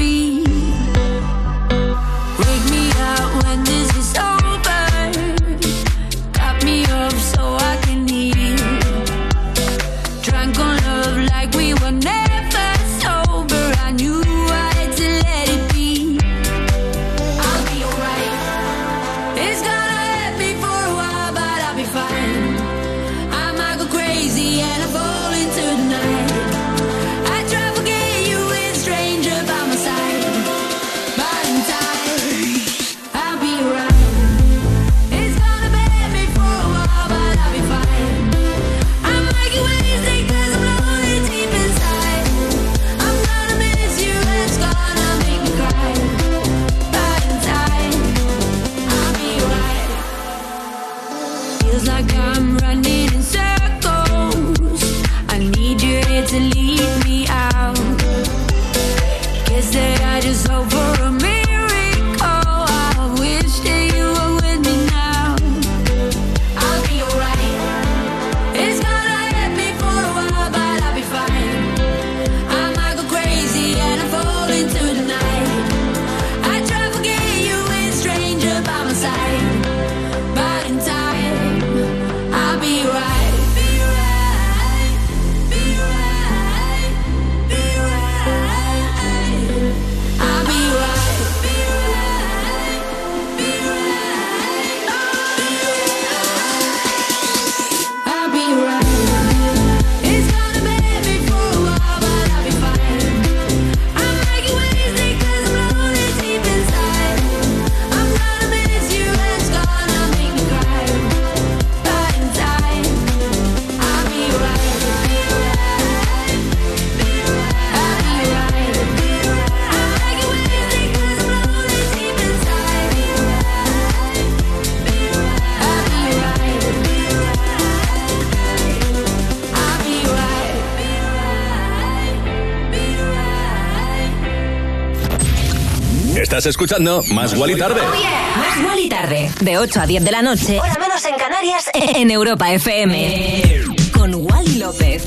Estás escuchando Más Wally tarde. Más Wally tarde. De 8 a 10 de la noche. Hora menos en Canarias. En Europa FM. Con Wally López.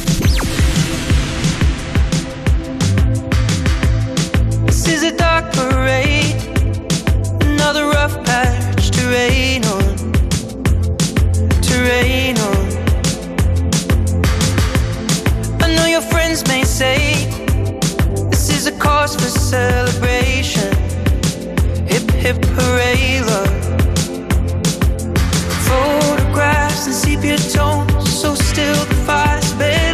This is a dark parade, another rough patch to rain on, to rain on. I know your friends may say this is a cause for celebration. Hip hooray, love. Photographs and sepia tones, so still the fire's barely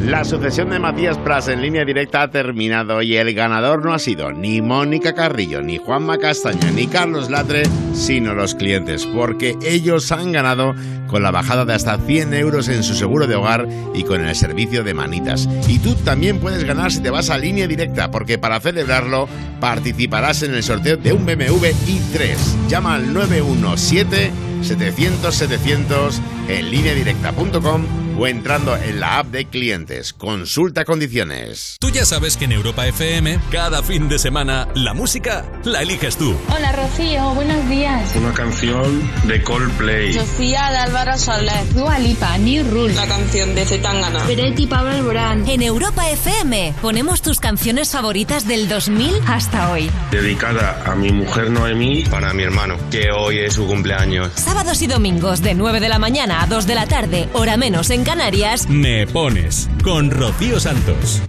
La sucesión de Matías Pras en línea directa ha terminado y el ganador no ha sido ni Mónica Carrillo, ni Juanma Castaño, ni Carlos Latre, sino los clientes, porque ellos han ganado con la bajada de hasta 100 euros en su seguro de hogar y con el servicio de manitas. Y tú también puedes ganar si te vas a línea directa, porque para celebrarlo participarás en el sorteo de un BMW i3. Llama al 917 700 700 en lineadirecta.com o entrando en la app de clientes. Consulta condiciones. Tú ya sabes que en Europa FM, cada fin de semana, la música la eliges tú. Hola Rocío, buenos días. Una canción de Coldplay. Sofía de Álvaro Soler. Dua Lipa, New Rule. La canción de Zetangana. Peretti Pablo Alborán. En Europa FM ponemos tus canciones favoritas del 2000 hasta hoy. Dedicada a mi mujer Noemí. Para mi hermano, que hoy es su cumpleaños. Sábados y domingos de 9 de la mañana a 2 de la tarde, hora menos en Canarias. Me pones con Rocío Santos.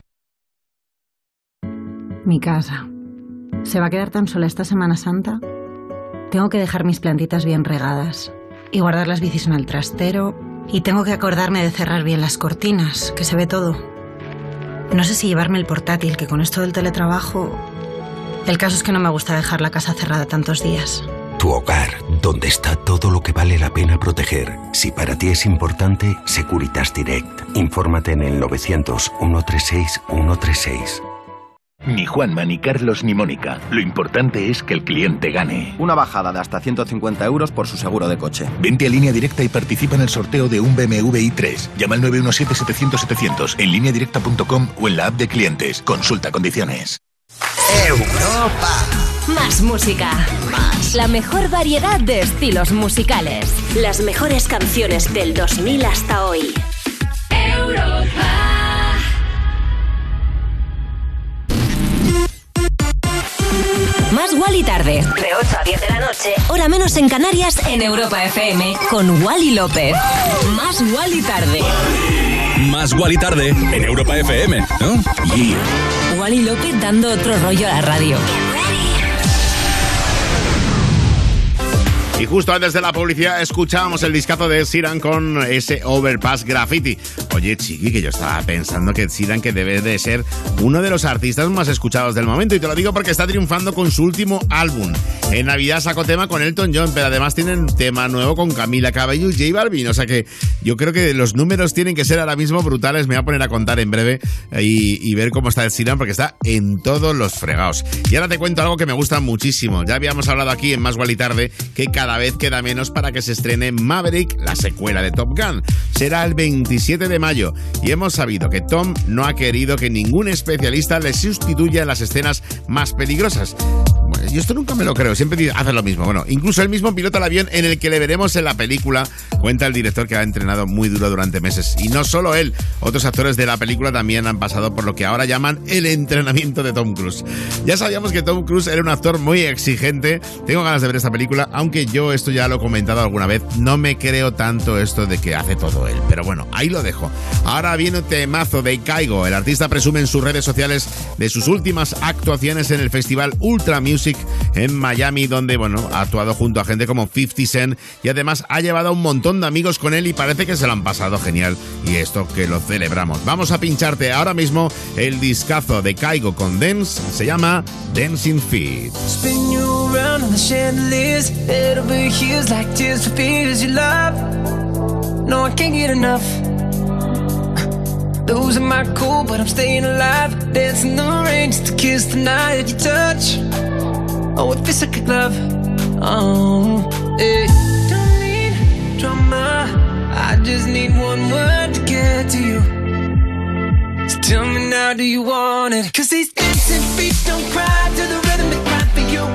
Mi casa. ¿Se va a quedar tan sola esta Semana Santa? Tengo que dejar mis plantitas bien regadas y guardar las bicis en el trastero y tengo que acordarme de cerrar bien las cortinas, que se ve todo. No sé si llevarme el portátil, que con esto del teletrabajo... El caso es que no me gusta dejar la casa cerrada tantos días. Tu hogar, donde está todo lo que vale la pena proteger. Si para ti es importante, Securitas Direct. Infórmate en el 900-136-136. Ni Juanma, ni Carlos, ni Mónica. Lo importante es que el cliente gane. Una bajada de hasta 150 euros por su seguro de coche. Vente a línea directa y participa en el sorteo de un BMW i3. Llama al 917-700-700 en lineadirecta.com o en la app de clientes. Consulta condiciones. Europa. Más música. Más. La mejor variedad de estilos musicales. Las mejores canciones del 2000 hasta hoy. Europa. Más Wally tarde. De 8 a 10 de la noche. Hora menos en Canarias en Europa FM. Con Wally López. Más Wally tarde. Más Wally tarde en Europa FM, ¿no? Yeah. Wally López dando otro rollo a la radio. Y justo antes de la publicidad escuchábamos el discazo de Siran con ese Overpass Graffiti. Oye, Chiqui, que yo estaba pensando que Sheeran que debe de ser uno de los artistas más escuchados del momento. Y te lo digo porque está triunfando con su último álbum. En Navidad sacó tema con Elton John, pero además tienen tema nuevo con Camila Cabello y J Balvin. O sea que yo creo que los números tienen que ser ahora mismo brutales. Me voy a poner a contar en breve eh, y, y ver cómo está Sheeran porque está en todos los fregados. Y ahora te cuento algo que me gusta muchísimo. Ya habíamos hablado aquí en Más Gual y Tarde que cada vez queda menos para que se estrene Maverick, la secuela de Top Gun. Será el 27 de mayo y hemos sabido que Tom no ha querido que ningún especialista le sustituya en las escenas más peligrosas. Yo esto nunca me lo creo, siempre hace lo mismo. Bueno, incluso él mismo pilota el avión en el que le veremos en la película, cuenta el director que ha entrenado muy duro durante meses. Y no solo él, otros actores de la película también han pasado por lo que ahora llaman el entrenamiento de Tom Cruise. Ya sabíamos que Tom Cruise era un actor muy exigente. Tengo ganas de ver esta película, aunque yo esto ya lo he comentado alguna vez, no me creo tanto esto de que hace todo él. Pero bueno, ahí lo dejo. Ahora viene un temazo de Caigo. El artista presume en sus redes sociales de sus últimas actuaciones en el festival Ultra Music en Miami, donde bueno, ha actuado junto a gente como 50 Cent y además ha llevado a un montón de amigos con él y parece que se lo han pasado genial. Y esto que lo celebramos. Vamos a pincharte ahora mismo el discazo de Caigo con Dance. Se llama Dancing Feet. Spin you around on the chandeliers, head over heels like tears for fears you love. No, I can't get enough. Losing my cool, but I'm staying alive. Dancing the rain just to kiss the night you touch. Oh, it feels like a glove. Oh, hey. Don't need drama. I just need one word to get to you. So tell me now, do you want it? Cause these dancing feet don't cry to the rhythm they cry for you.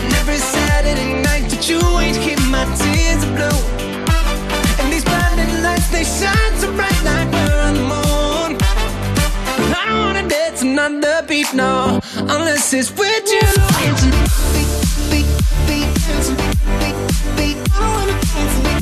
And every Saturday night that you ain't keep my tears blue. And these blinding lights, they shine wanna dance beat, no, unless it's with you. Beat, beat, beat, dancing beat. I wanna dance beat,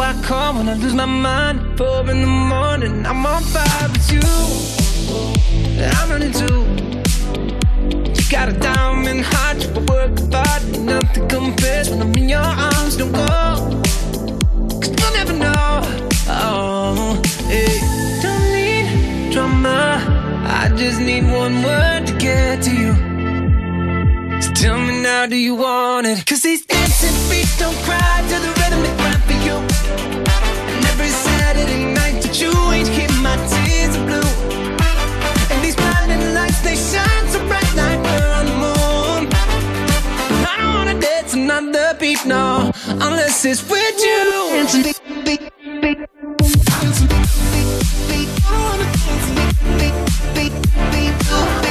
I call when I lose my mind? Four in the morning, I'm on fire with you. I'm running too. Got a diamond heart, you work hard, nothing compares when I'm in your arms. Don't go, cause you'll never know. Oh, hey. Don't need drama. I just need one word to get to you. So tell me now, do you want it? Cause these dancing feet don't cry to the rhythm they cry for you. And every Saturday night that you ain't keep my tears beat, no, unless it's with you. Dancing beat, beat, beat. Dancing beat, beat, beat. I don't wanna dance beat, beat, beat, beat,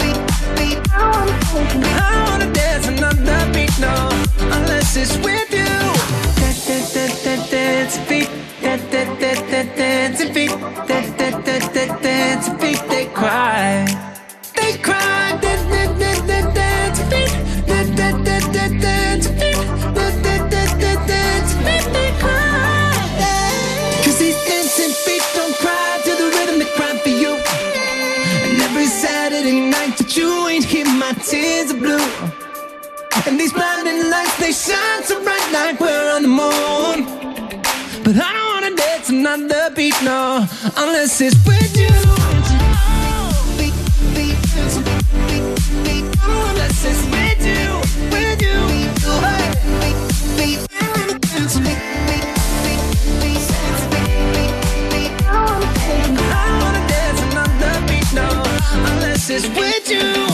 beat, beat. I wanna dance another beat, no, unless it's with they shine so bright like we're on the moon. But I don't wanna dance another beat, no, unless it's with you. Unless it's with with wanna dance no, unless it's with you.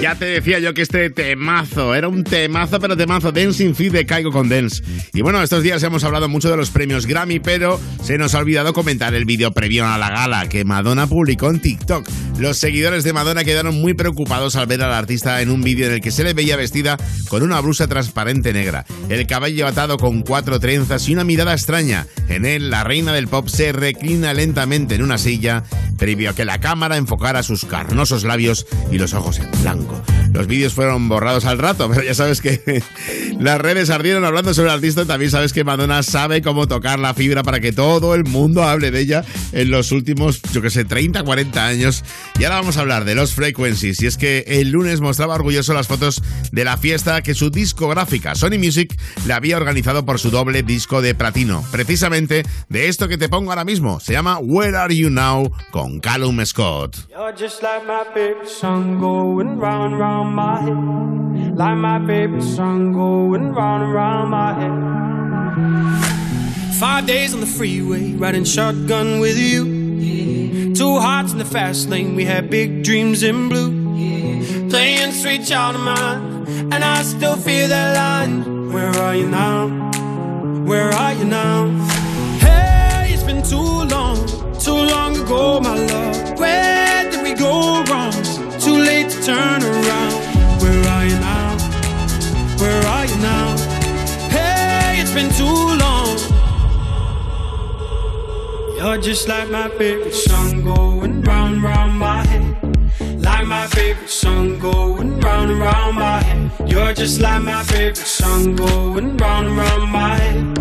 Ya te decía yo que este temazo era un temazo, pero temazo, Dancing Feed de Caigo con Dance. Y bueno, estos días hemos hablado mucho de los premios Grammy, pero se nos ha olvidado comentar el vídeo previo a la gala que Madonna publicó en TikTok. Los seguidores de Madonna quedaron muy preocupados al ver al artista en un vídeo en el que se le veía vestida con una blusa transparente negra, el cabello atado con cuatro trenzas y una mirada extraña. En él, la reina del pop se reclina lentamente en una silla, previo a que la cámara enfocara sus carnosos labios y los ojos en blanco. Uh. Los vídeos fueron borrados al rato, pero ya sabes que las redes ardieron hablando sobre el artista. También sabes que Madonna sabe cómo tocar la fibra para que todo el mundo hable de ella en los últimos, yo que sé, 30, 40 años. Y ahora vamos a hablar de los Frequencies. Y es que el lunes mostraba orgulloso las fotos de la fiesta que su discográfica Sony Music le había organizado por su doble disco de platino. Precisamente de esto que te pongo ahora mismo. Se llama Where Are You Now con Callum Scott. Round my head. Like my favorite song going round and round my head. Five days on the freeway, riding shotgun with you. Two hearts in the fast lane, we had big dreams in blue. Playing sweet child of mine, and I still feel that line. Where are you now? Where are you now? Hey, it's been too long, too long ago, my love. Where did we go wrong? Too late to turn around. Where are you now? Hey, it's been too long. You're just like my favorite song going round, round my head. Like my favorite song going round round my head. You're just like my favorite song going round round my head.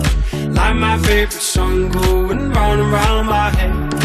Like my favorite song going round round my head.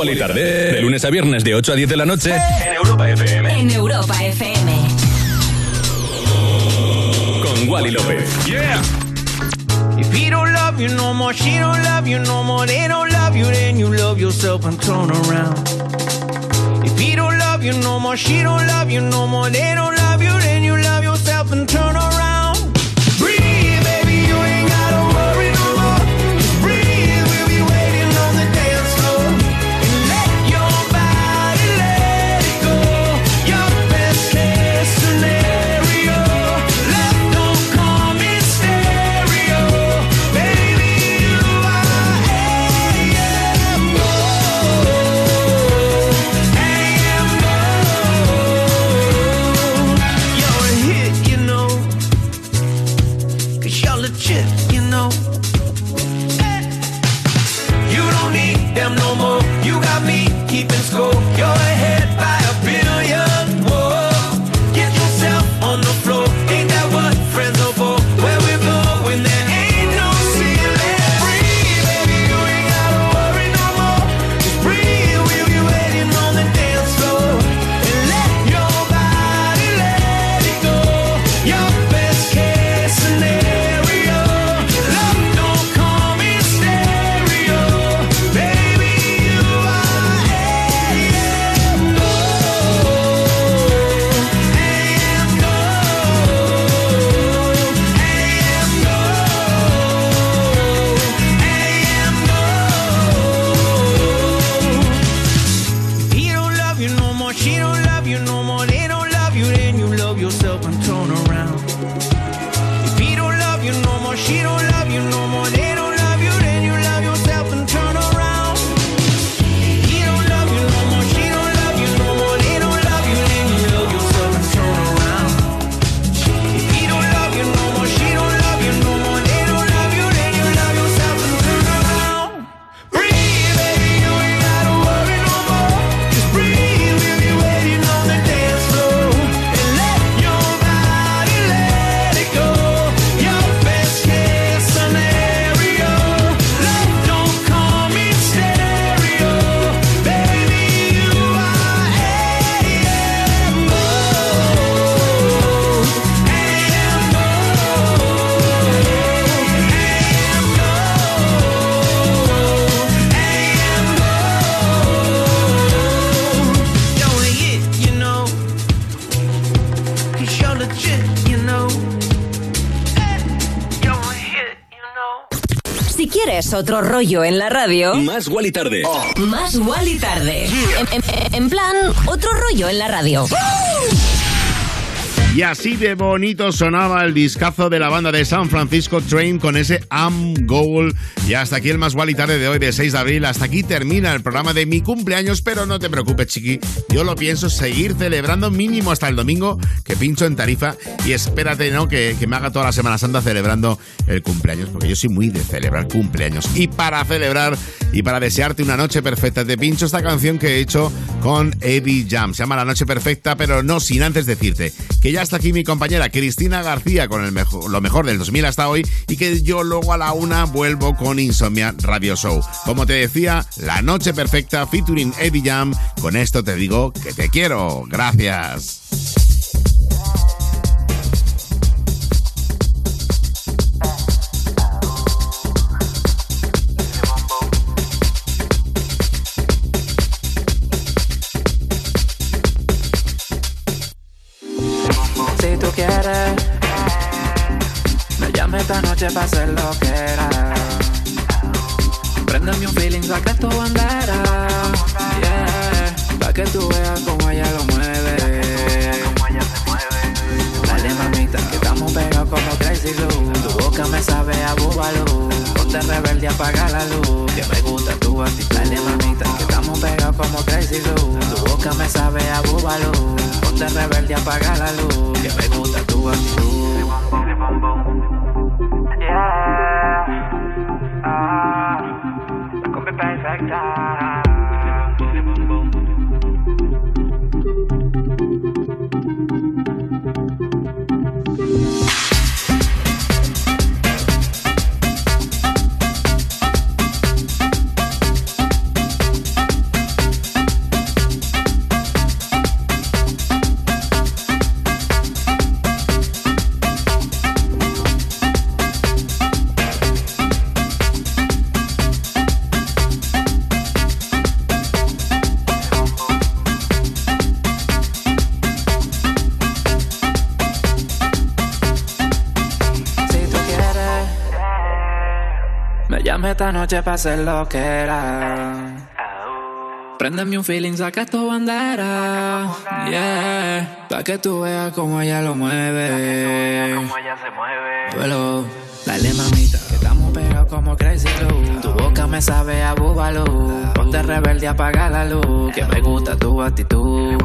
Más Wally tarde. De lunes a viernes de 8 a 10 de la noche en Europa FM. En Europa FM. Con Wally López. Yeah. If he don't love you no more, she don't love you no more, they don't love you, then you love yourself and turn around. If he don't love you no more, she don't love you no more, they don't love you, then you love yourself and turn around. ¿Quieres otro rollo en la radio? Más Wally Tarde. Más Wally tarde. En, en- en plan, otro rollo en la radio. Y así de bonito sonaba el discazo de la banda de San Francisco Train con ese Am Goal. Y hasta aquí el más y tarde de hoy, de 6 de abril. Hasta aquí termina el programa de mi cumpleaños, pero no te preocupes, chiqui. Yo lo pienso seguir celebrando mínimo hasta el domingo, que pincho en Tarifa. Y espérate, ¿no? Que, que me haga toda la Semana Santa celebrando el cumpleaños, porque yo soy muy de celebrar cumpleaños. Y para celebrar y para desearte una noche perfecta, te pincho esta canción que he hecho con Eddie Jam. Se llama La Noche Perfecta, pero no sin antes decirte que ya está aquí mi compañera Cristina García con el mejor, lo mejor del 2000 hasta hoy y que yo luego a la una vuelvo con Insomnia Radio Show. Como te decía, La Noche Perfecta featuring Eddie Jam. Con esto te digo que te quiero. Gracias. Esta noche para hacer lo que era. Préndeme un feeling, saca tu bandera. Yeah, pa' que tú veas cómo ella lo mueve. Dale mamita, que estamos pegados como Crazy Glue. Tu boca me sabe a búbalo. Ponte rebelde, apaga la luz. Que me gusta tu actitud. Dale mamita, que estamos pegados como Crazy Glue. Tu boca me sabe a búbalo. Ponte rebelde, apaga la luz. Que me gusta tu actitud. yeah. Ah, come be perfect. Ah. Esta noche para hacer lo que era. Préndeme un feeling, saca tu bandera. Yeah, pa' que tú veas cómo ella lo mueve. Duelo, dale mamita, que estamos pegados como Crazy Glue. Tu boca me sabe a búbalo. Ponte rebelde, apaga la luz. Que me gusta tu actitud.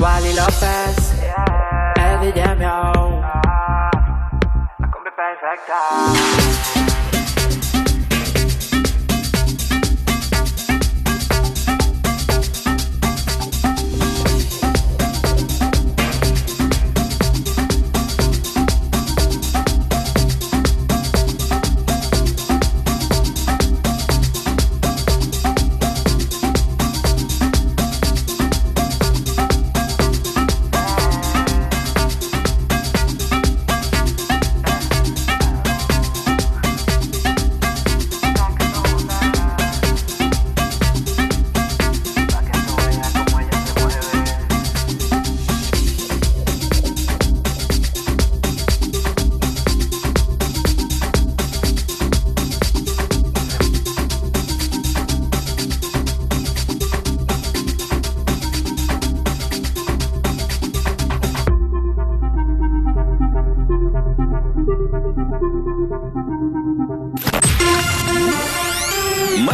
Wally López, Eddie Jamio. Más Wally Tarde.